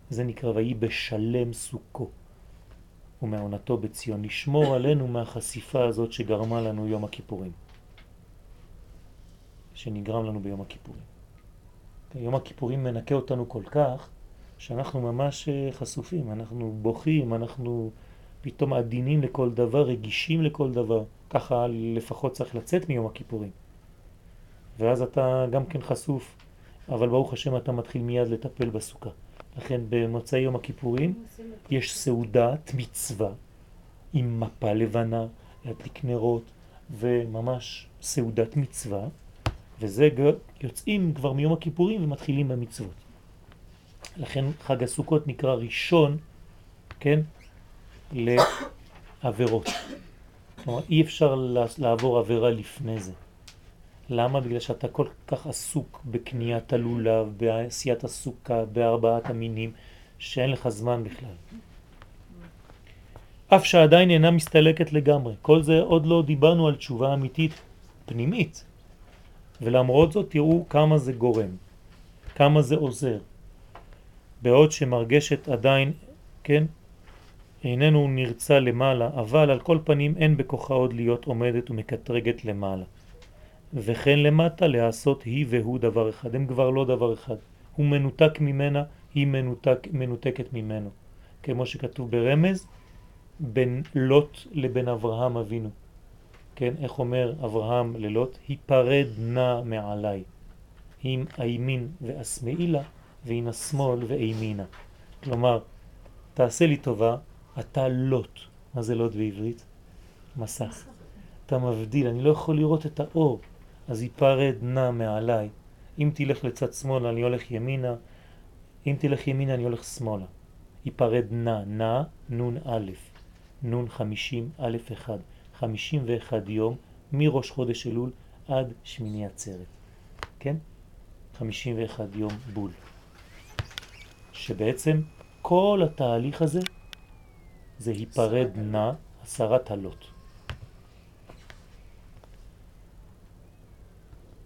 זה נקרא ויהי בשלם סוכו ומעונתו בציון, לשמור עלינו מהחשיפה הזאת שגרמה לנו יום הכיפורים, שנגרם לנו ביום הכיפורים. יום הכיפורים מנקה אותנו כל כך, שאנחנו ממש אה, חשופים, אנחנו בוכים, אנחנו פתאום עדינים לכל דבר, רגישים לכל דבר. ככה לפחות צריך לצאת מיום הכיפורים. ואז אתה גם כן חשוף, אבל ברוך השם אתה מתחיל מיד לטפל בסוכה. לכן במוצאי יום הכיפורים יש סעודת מצווה עם מפה לבנה, להדליק נרות וממש סעודת מצווה, וזה יוצאים כבר מיום הכיפורים ומתחילים במצוות. לכן חג הסוכות נקרא ראשון, כן, לעבירות. כלומר, אי אפשר לעבור עבירה לפני זה. למה? בגלל שאתה כל כך עסוק בקניית הלולב, בעשיית הסוכה, בארבעת המינים, שאין לך זמן בכלל. אף שעדיין אינה מסתלקת לגמרי. כל זה עוד לא דיברנו על תשובה אמיתית פנימית. ולמרות זאת תראו כמה זה גורם, כמה זה עוזר. בעוד שמרגשת עדיין, כן, איננו נרצה למעלה, אבל על כל פנים אין בכוחה עוד להיות עומדת ומקטרגת למעלה. וכן למטה לעשות היא והוא דבר אחד. הם כבר לא דבר אחד. הוא מנותק ממנה, היא מנותק, מנותקת ממנו. כמו שכתוב ברמז, בין לוט לבין אברהם אבינו. כן, איך אומר אברהם ללוט? היפרד נא מעליי. אם הימין ואשמאי לה, והנה השמאל ואימינה. כלומר, תעשה לי טובה, אתה לוט. מה זה לוט בעברית? מסך. אתה מבדיל, אני לא יכול לראות את האור. אז ייפרד נא מעליי. אם תלך לצד שמאלה אני הולך ימינה, אם תלך ימינה אני הולך שמאלה. ייפרד נא, נא, נון א', נון חמישים א' אחד, חמישים ואחד יום מראש חודש אלול עד שמיני עצרת, כן? חמישים ואחד יום בול. שבעצם כל התהליך הזה זה היפרד נא, הסרת הלוט.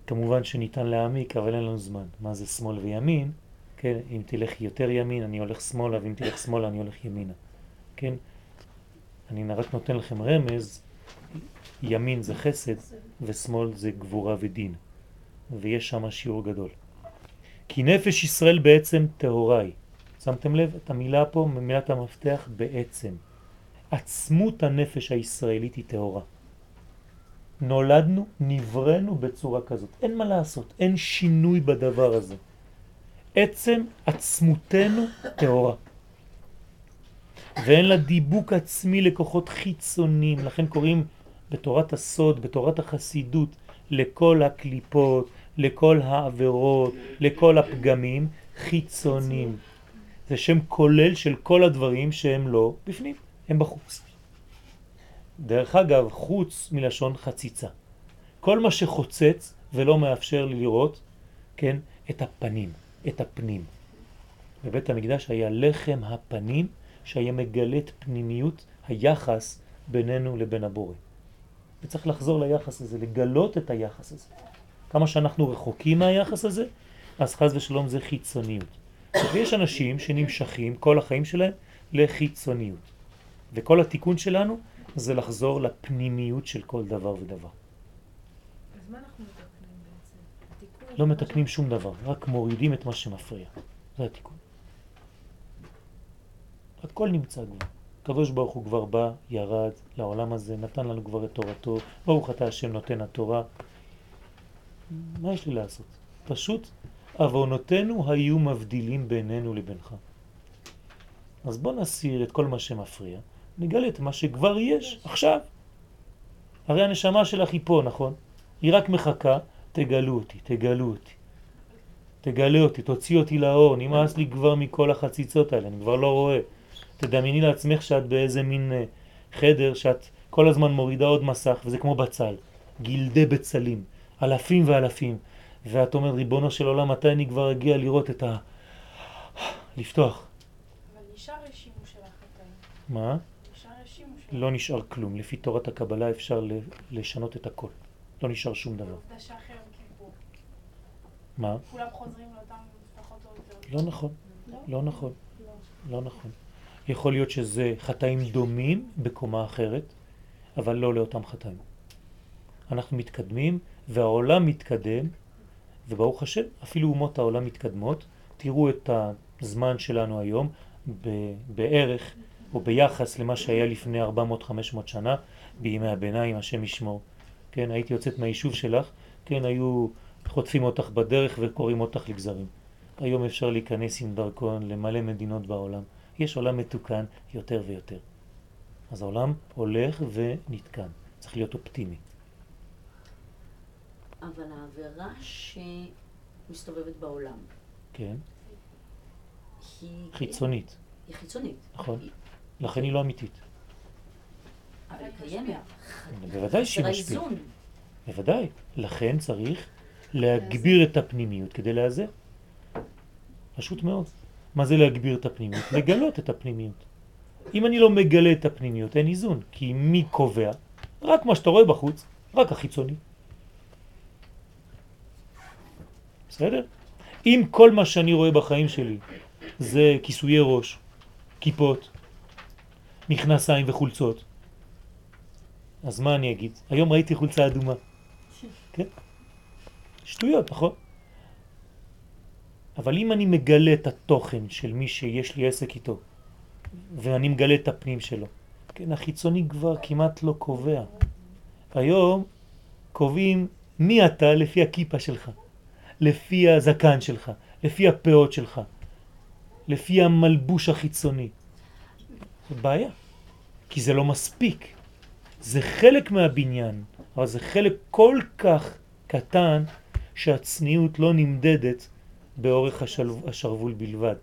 כמובן שניתן להעמיק, אבל אין לנו זמן. מה זה שמאל וימין? כן, אם תלך יותר ימין, אני הולך שמאלה, ואם תלך שמאלה, אני הולך ימינה. כן? אני רק נותן לכם רמז, ימין זה חסד, ושמאל זה גבורה ודין. ויש שם שיעור גדול. כי נפש ישראל בעצם טהוראי. שמתם לב? את המילה פה, מילת המפתח בעצם. עצמות הנפש הישראלית היא טהורה. נולדנו, נברנו בצורה כזאת. אין מה לעשות, אין שינוי בדבר הזה. עצם עצמותנו טהורה. ואין לה דיבוק עצמי לכוחות חיצוניים, לכן קוראים בתורת הסוד, בתורת החסידות, לכל הקליפות, לכל העבירות, לכל הפגמים, חיצוניים. זה שם כולל של כל הדברים שהם לא בפנים, הם בחוץ. דרך אגב, חוץ מלשון חציצה. כל מה שחוצץ ולא מאפשר לי לראות, כן, את הפנים, את הפנים. בבית המקדש היה לחם הפנים שהיה מגלה את פנימיות היחס בינינו לבין הבורא. וצריך לחזור ליחס הזה, לגלות את היחס הזה. כמה שאנחנו רחוקים מהיחס הזה, אז חז ושלום זה חיצוניות. ויש אנשים שנמשכים כל החיים שלהם לחיצוניות. וכל התיקון שלנו זה לחזור לפנימיות של כל דבר ודבר. אז מה אנחנו מתקנים בעצם? לא מתקנים שום דבר, רק מורידים את מה שמפריע. זה התיקון. הכל נמצא כבר. הקדוש ברוך הוא כבר בא, ירד לעולם הזה, נתן לנו כבר את תורתו, ברוך אתה השם נותן התורה. מה יש לי לעשות? פשוט אבונותינו היו מבדילים בינינו לבינך. אז בוא נסיר את כל מה שמפריע, נגלה את מה שכבר יש עכשיו. הרי הנשמה שלך היא פה, נכון? היא רק מחכה, תגלו אותי, תגלו אותי. תגלה אותי, תוציא אותי לאור, נמאס לי כבר מכל החציצות האלה, אני כבר לא רואה. תדמייני לעצמך שאת באיזה מין אה, חדר שאת כל הזמן מורידה עוד מסך, וזה כמו בצל, גילדי בצלים, אלפים ואלפים, ואת אומרת, ריבונו של עולם, מתי אני כבר אגיע לראות את ה... לפתוח. אבל נשאר רשימו של החטאים. מה? לא נשאר כלום. לפי תורת הקבלה אפשר לשנות את הכל. לא נשאר שום דבר. מה? כולם חוזרים לאותם פחות או יותר. לא נכון. לא נכון. לא נכון. יכול להיות שזה חטאים דומים בקומה אחרת, אבל לא לאותם חטאים. אנחנו מתקדמים והעולם מתקדם, וברוך השם, אפילו אומות העולם מתקדמות. תראו את הזמן שלנו היום בערך או ביחס למה שהיה לפני 400-500 שנה, בימי הביניים, השם ישמור. כן, הייתי יוצאת מהיישוב שלך, כן, היו חוטפים אותך בדרך וקוראים אותך לגזרים. היום אפשר להיכנס עם דרכון למלא מדינות בעולם. יש עולם מתוקן יותר ויותר. אז העולם הולך ונתקן. צריך להיות אופטימי. אבל העבירה שמסתובבת בעולם. כן. היא... חיצונית. היא חיצונית. נכון. היא... לכן היא לא אמיתית. אבל היא קיימת. בוודאי שהיא משפיעה. בוודאי. לכן צריך להגביר את הפנימיות כדי לאזר. פשוט מאוד. מה זה להגביר את הפנימיות? לגלות את הפנימיות. אם אני לא מגלה את הפנימיות, אין איזון. כי מי קובע? רק מה שאתה רואה בחוץ, רק החיצוני. בסדר? אם כל מה שאני רואה בחיים שלי זה כיסויי ראש, כיפות, מכנסיים וחולצות, אז מה אני אגיד? היום ראיתי חולצה אדומה. כן? שטויות, נכון? אבל אם אני מגלה את התוכן של מי שיש לי עסק איתו, ואני מגלה את הפנים שלו, כן, החיצוני כבר כמעט לא קובע. היום קובעים מי אתה לפי הכיפה שלך, לפי הזקן שלך, לפי הפאות שלך, לפי המלבוש החיצוני. זאת בעיה, כי זה לא מספיק. זה חלק מהבניין, אבל זה חלק כל כך קטן שהצניעות לא נמדדת באורך השרוול בלבד.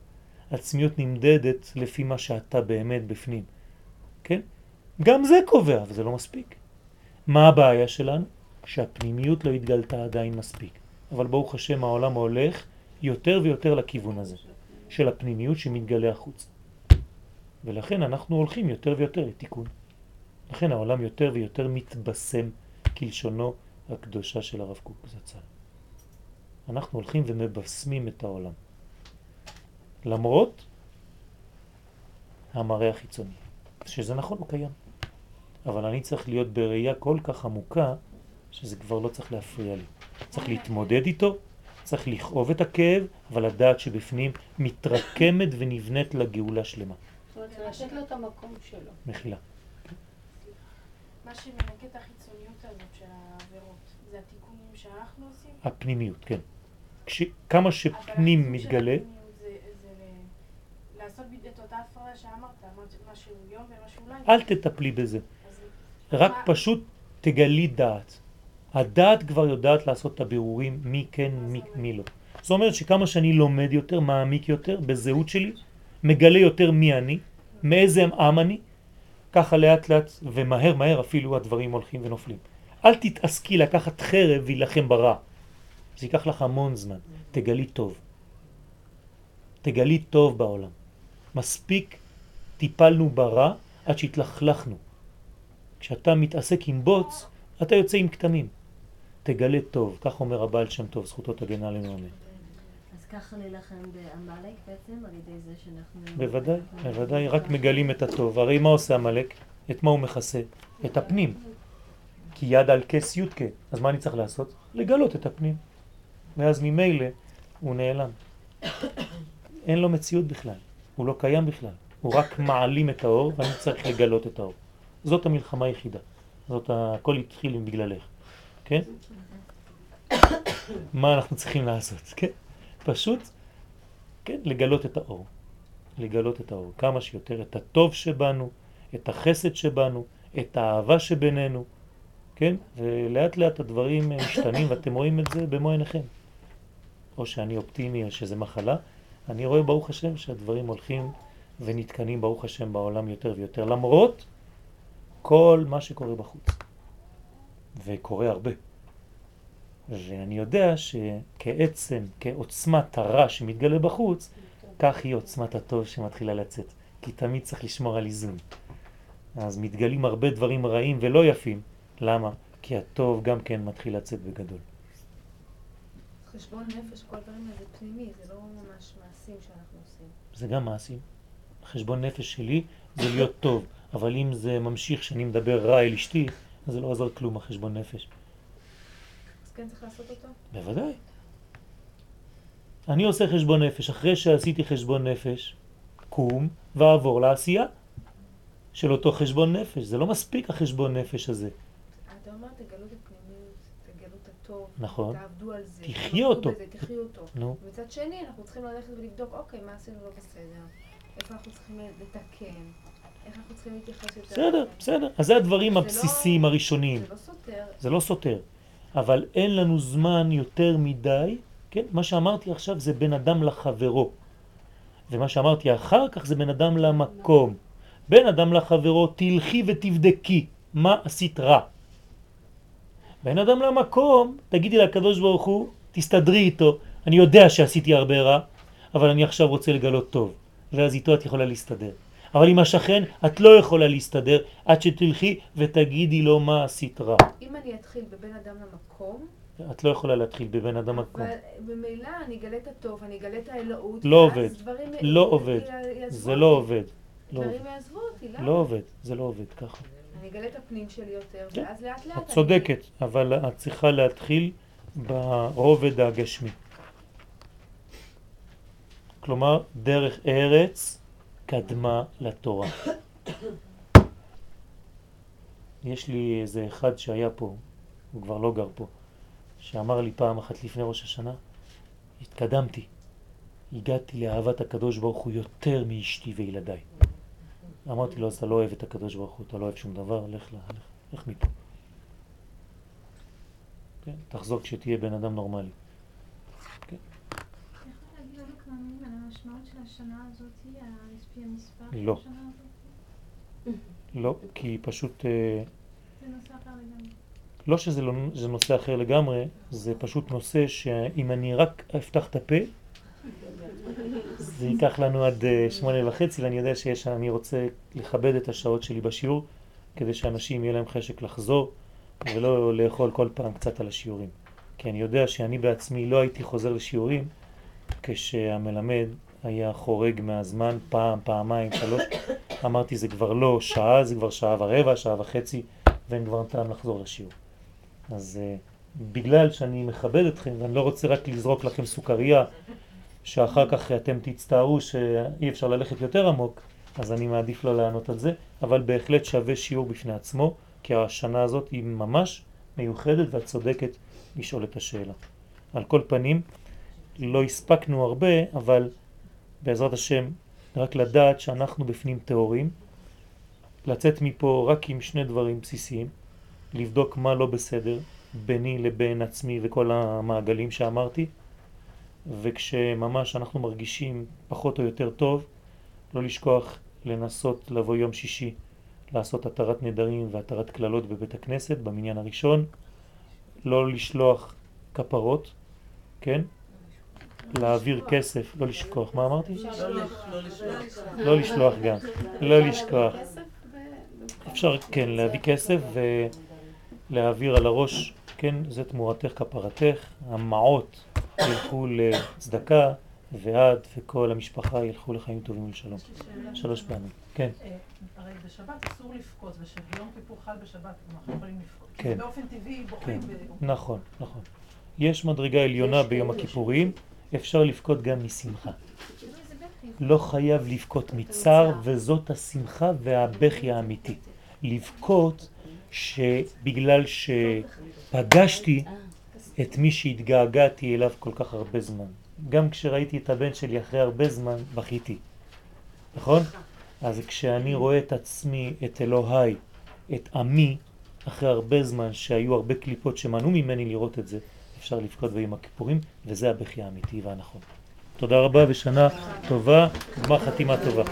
הצניעות נמדדת לפי מה שאתה באמת בפנים. כן? גם זה קובע, אבל זה לא מספיק. מה הבעיה שלנו? שהפנימיות לא התגלתה עדיין מספיק. אבל ברוך השם העולם הולך יותר ויותר לכיוון הזה, של הפנימיות שמתגלה החוץ. ולכן אנחנו הולכים יותר ויותר לתיקון. לכן העולם יותר ויותר מתבשם כלשונו הקדושה של הרב קוק זצ"ל. אנחנו הולכים ומבשמים את העולם. למרות המראה החיצוני. שזה נכון, הוא קיים. אבל אני צריך להיות בראייה כל כך עמוקה, שזה כבר לא צריך להפריע לי. צריך להתמודד איתו, צריך לכאוב את הכאב, אבל לדעת שבפנים מתרקמת ונבנית לגאולה שלמה. לתת לו את המקום שלו. מחילה. מה שמנקה את החיצוניות הזאת של העבירות, זה התיקונים שאנחנו עושים? הפנימיות, כן. כמה שפנים מתגלה... לעשות את אותה הפרעה שאמרת, משהו יום ומשהו לילה. אל תטפלי בזה. רק פשוט תגלי דעת. הדעת כבר יודעת לעשות את הבירורים מי כן, מי, מי לא. זאת אומרת שכמה שאני לומד יותר, מעמיק יותר בזהות שלי, מגלה יותר מי אני, מאיזה עם אני, ככה לאט לאט ומהר מהר אפילו הדברים הולכים ונופלים. אל תתעסקי לקחת חרב וילחם ברע. זה ייקח לך המון זמן. תגלי טוב. תגלי טוב בעולם. מספיק טיפלנו ברע עד שהתלכלכנו. כשאתה מתעסק עם בוץ, אתה יוצא עם כתמים. תגלה טוב, כך אומר הבעל שם טוב, זכותו תגן עלינו אמן. ככה נלחם בעמלק בעצם, על ידי זה שאנחנו... בוודאי, בוודאי, רק מגלים את הטוב. הרי מה עושה עמלק? את מה הוא מכסה? את הפנים. כי יד על כס יודקה, אז מה אני צריך לעשות? לגלות את הפנים. ואז ממילא הוא נעלם. אין לו מציאות בכלל, הוא לא קיים בכלל. הוא רק מעלים את האור ואני צריך לגלות את האור. זאת המלחמה היחידה. זאת, הכל התחיל בגללך. כן? מה אנחנו צריכים לעשות? כן? פשוט, כן, לגלות את האור. לגלות את האור. כמה שיותר את הטוב שבנו, את החסד שבנו, את האהבה שבינינו, כן? ולאט לאט הדברים משתנים ואתם רואים את זה במו עיניכם. או שאני אופטימי או שזה מחלה, אני רואה ברוך השם שהדברים הולכים ונתקנים ברוך השם בעולם יותר ויותר, למרות כל מה שקורה בחוץ. וקורה הרבה. ואני יודע שכעצם, כעוצמת הרע שמתגלה בחוץ, כך היא עוצמת הטוב שמתחילה לצאת. כי תמיד צריך לשמור על איזון. אז מתגלים הרבה דברים רעים ולא יפים. למה? כי הטוב גם כן מתחיל לצאת בגדול. חשבון נפש, כל הדברים האלה זה פנימי, זה לא ממש מעשים שאנחנו עושים. זה גם מעשים. חשבון נפש שלי זה להיות טוב, אבל אם זה ממשיך שאני מדבר רע אל אשתי, אז זה לא עזר כלום החשבון נפש. כן צריך לעשות אותו? בוודאי. אני עושה חשבון נפש, אחרי שעשיתי חשבון נפש, קום ועבור לעשייה של אותו חשבון נפש. זה לא מספיק החשבון נפש הזה. אתה אומר תגלו את הפנימיות, תגלו את הטוב, נכון. תעבדו על זה, תעבדו אותו. בזה, תחיו אותו. נו. ומצד שני אנחנו צריכים ללכת ולבדוק, אוקיי, מה עשינו לא בסדר? איפה אנחנו צריכים לתקן? איך אנחנו צריכים להתייחס יותר? בסדר, לזה? בסדר. אז זה הדברים לא- הבסיסיים הראשונים. זה לא סותר. זה לא סותר. אבל אין לנו זמן יותר מדי, כן? מה שאמרתי עכשיו זה בין אדם לחברו. ומה שאמרתי אחר כך זה בין אדם למקום. בין אדם לחברו תלכי ותבדקי מה עשית רע. בין אדם למקום תגידי לקדוש ברוך הוא, תסתדרי איתו, אני יודע שעשיתי הרבה רע, אבל אני עכשיו רוצה לגלות טוב. ואז איתו את יכולה להסתדר. אבל עם השכן את לא יכולה להסתדר עד שתלכי ותגידי לו מה עשית רע. אם אני אתחיל בבין אדם למקום, את לא יכולה להתחיל בבין אדם מקום. אבל ממילא אני אגלה את הטוב, אני אגלה את האלוהות, לא עובד. לא י- עובד. י- יעזבו זה לא. עובד. לא דברים עובד. יעזבו אותי, למה? לא עובד. זה לא עובד ככה. אני אגלה את הפנים שלי יותר, כן. ואז לאט לאט את צודקת, אבל את צריכה להתחיל ברובד הגשמי. כלומר, דרך ארץ קדמה לתורה. יש לי איזה אחד שהיה פה, הוא כבר לא גר פה, שאמר לי פעם אחת לפני ראש השנה, התקדמתי, הגעתי לאהבת הקדוש ברוך הוא יותר מאשתי וילדיי. אמרתי לו, אז אתה לא אוהב את הקדוש ברוך הוא, אתה לא אוהב שום דבר, לך, לך, לך מפה. כן? תחזור כשתהיה בן אדם נורמלי. אתה יכול להגיד לנו כמה מילים על המשמעות של השנה הזאת, המספר לא. לא, כי פשוט, אה, זה נושא אחר לגמרי. לא שזה לא, זה נושא אחר לגמרי, זה פשוט נושא שאם אני רק אפתח את הפה, זה ייקח לנו עד אה, שמונה וחצי, ואני יודע שיש, אני רוצה לכבד את השעות שלי בשיעור, כדי שאנשים יהיה להם חשק לחזור, ולא לאכול כל פעם קצת על השיעורים. כי אני יודע שאני בעצמי לא הייתי חוזר לשיעורים כשהמלמד היה חורג מהזמן פעם, פעמיים, שלוש. אמרתי זה כבר לא שעה, זה כבר שעה ורבע, שעה וחצי, ואין כבר טעם לחזור לשיעור. אז uh, בגלל שאני מכבד אתכם ואני לא רוצה רק לזרוק לכם סוכריה שאחר כך אתם תצטערו שאי אפשר ללכת יותר עמוק, אז אני מעדיף לא לענות על זה, אבל בהחלט שווה שיעור בפני עצמו, כי השנה הזאת היא ממש מיוחדת ואת צודקת לשאול את השאלה. על כל פנים, לא הספקנו הרבה, אבל בעזרת השם, רק לדעת שאנחנו בפנים טהורים, לצאת מפה רק עם שני דברים בסיסיים, לבדוק מה לא בסדר ביני לבין עצמי וכל המעגלים שאמרתי, וכשממש אנחנו מרגישים פחות או יותר טוב, לא לשכוח לנסות לבוא יום שישי, לעשות התרת נדרים והתרת כללות בבית הכנסת, במניין הראשון, לא לשלוח כפרות, כן? להעביר כסף, לא לשכוח, מה אמרתי? לא לש- לא לשלוח. לא לשלוח גם, לא לשכוח. אפשר, כן, להביא כסף ולהעביר על הראש, כן, זה תמורתך כפרתך, המעות ילכו לצדקה, ועד וכל המשפחה ילכו לחיים טובים ולשלום. שלוש פעמים, כן. אה, הרי בשבת אסור לבכות, ושיום כיפור חל בשבת, אנחנו יכולים לבכות. כן. באופן טבעי בוכים. כן. ב- נכון, נכון. יש מדרגה עליונה ביום הכיפורים, אפשר לבכות גם משמחה. לא חייב לבכות מצער, וזאת השמחה והבכי האמיתי. לבכות שבגלל שפגשתי את מי שהתגעגעתי אליו כל כך הרבה זמן. גם כשראיתי את הבן שלי אחרי הרבה זמן, בכיתי. נכון? אז כשאני רואה את עצמי, את אלוהי, את עמי, אחרי הרבה זמן שהיו הרבה קליפות שמנעו ממני לראות את זה, אפשר לבכות ביום הכיפורים, וזה הבכי האמיתי והנכון. תודה רבה ושנה טובה, גמר חתימה טובה.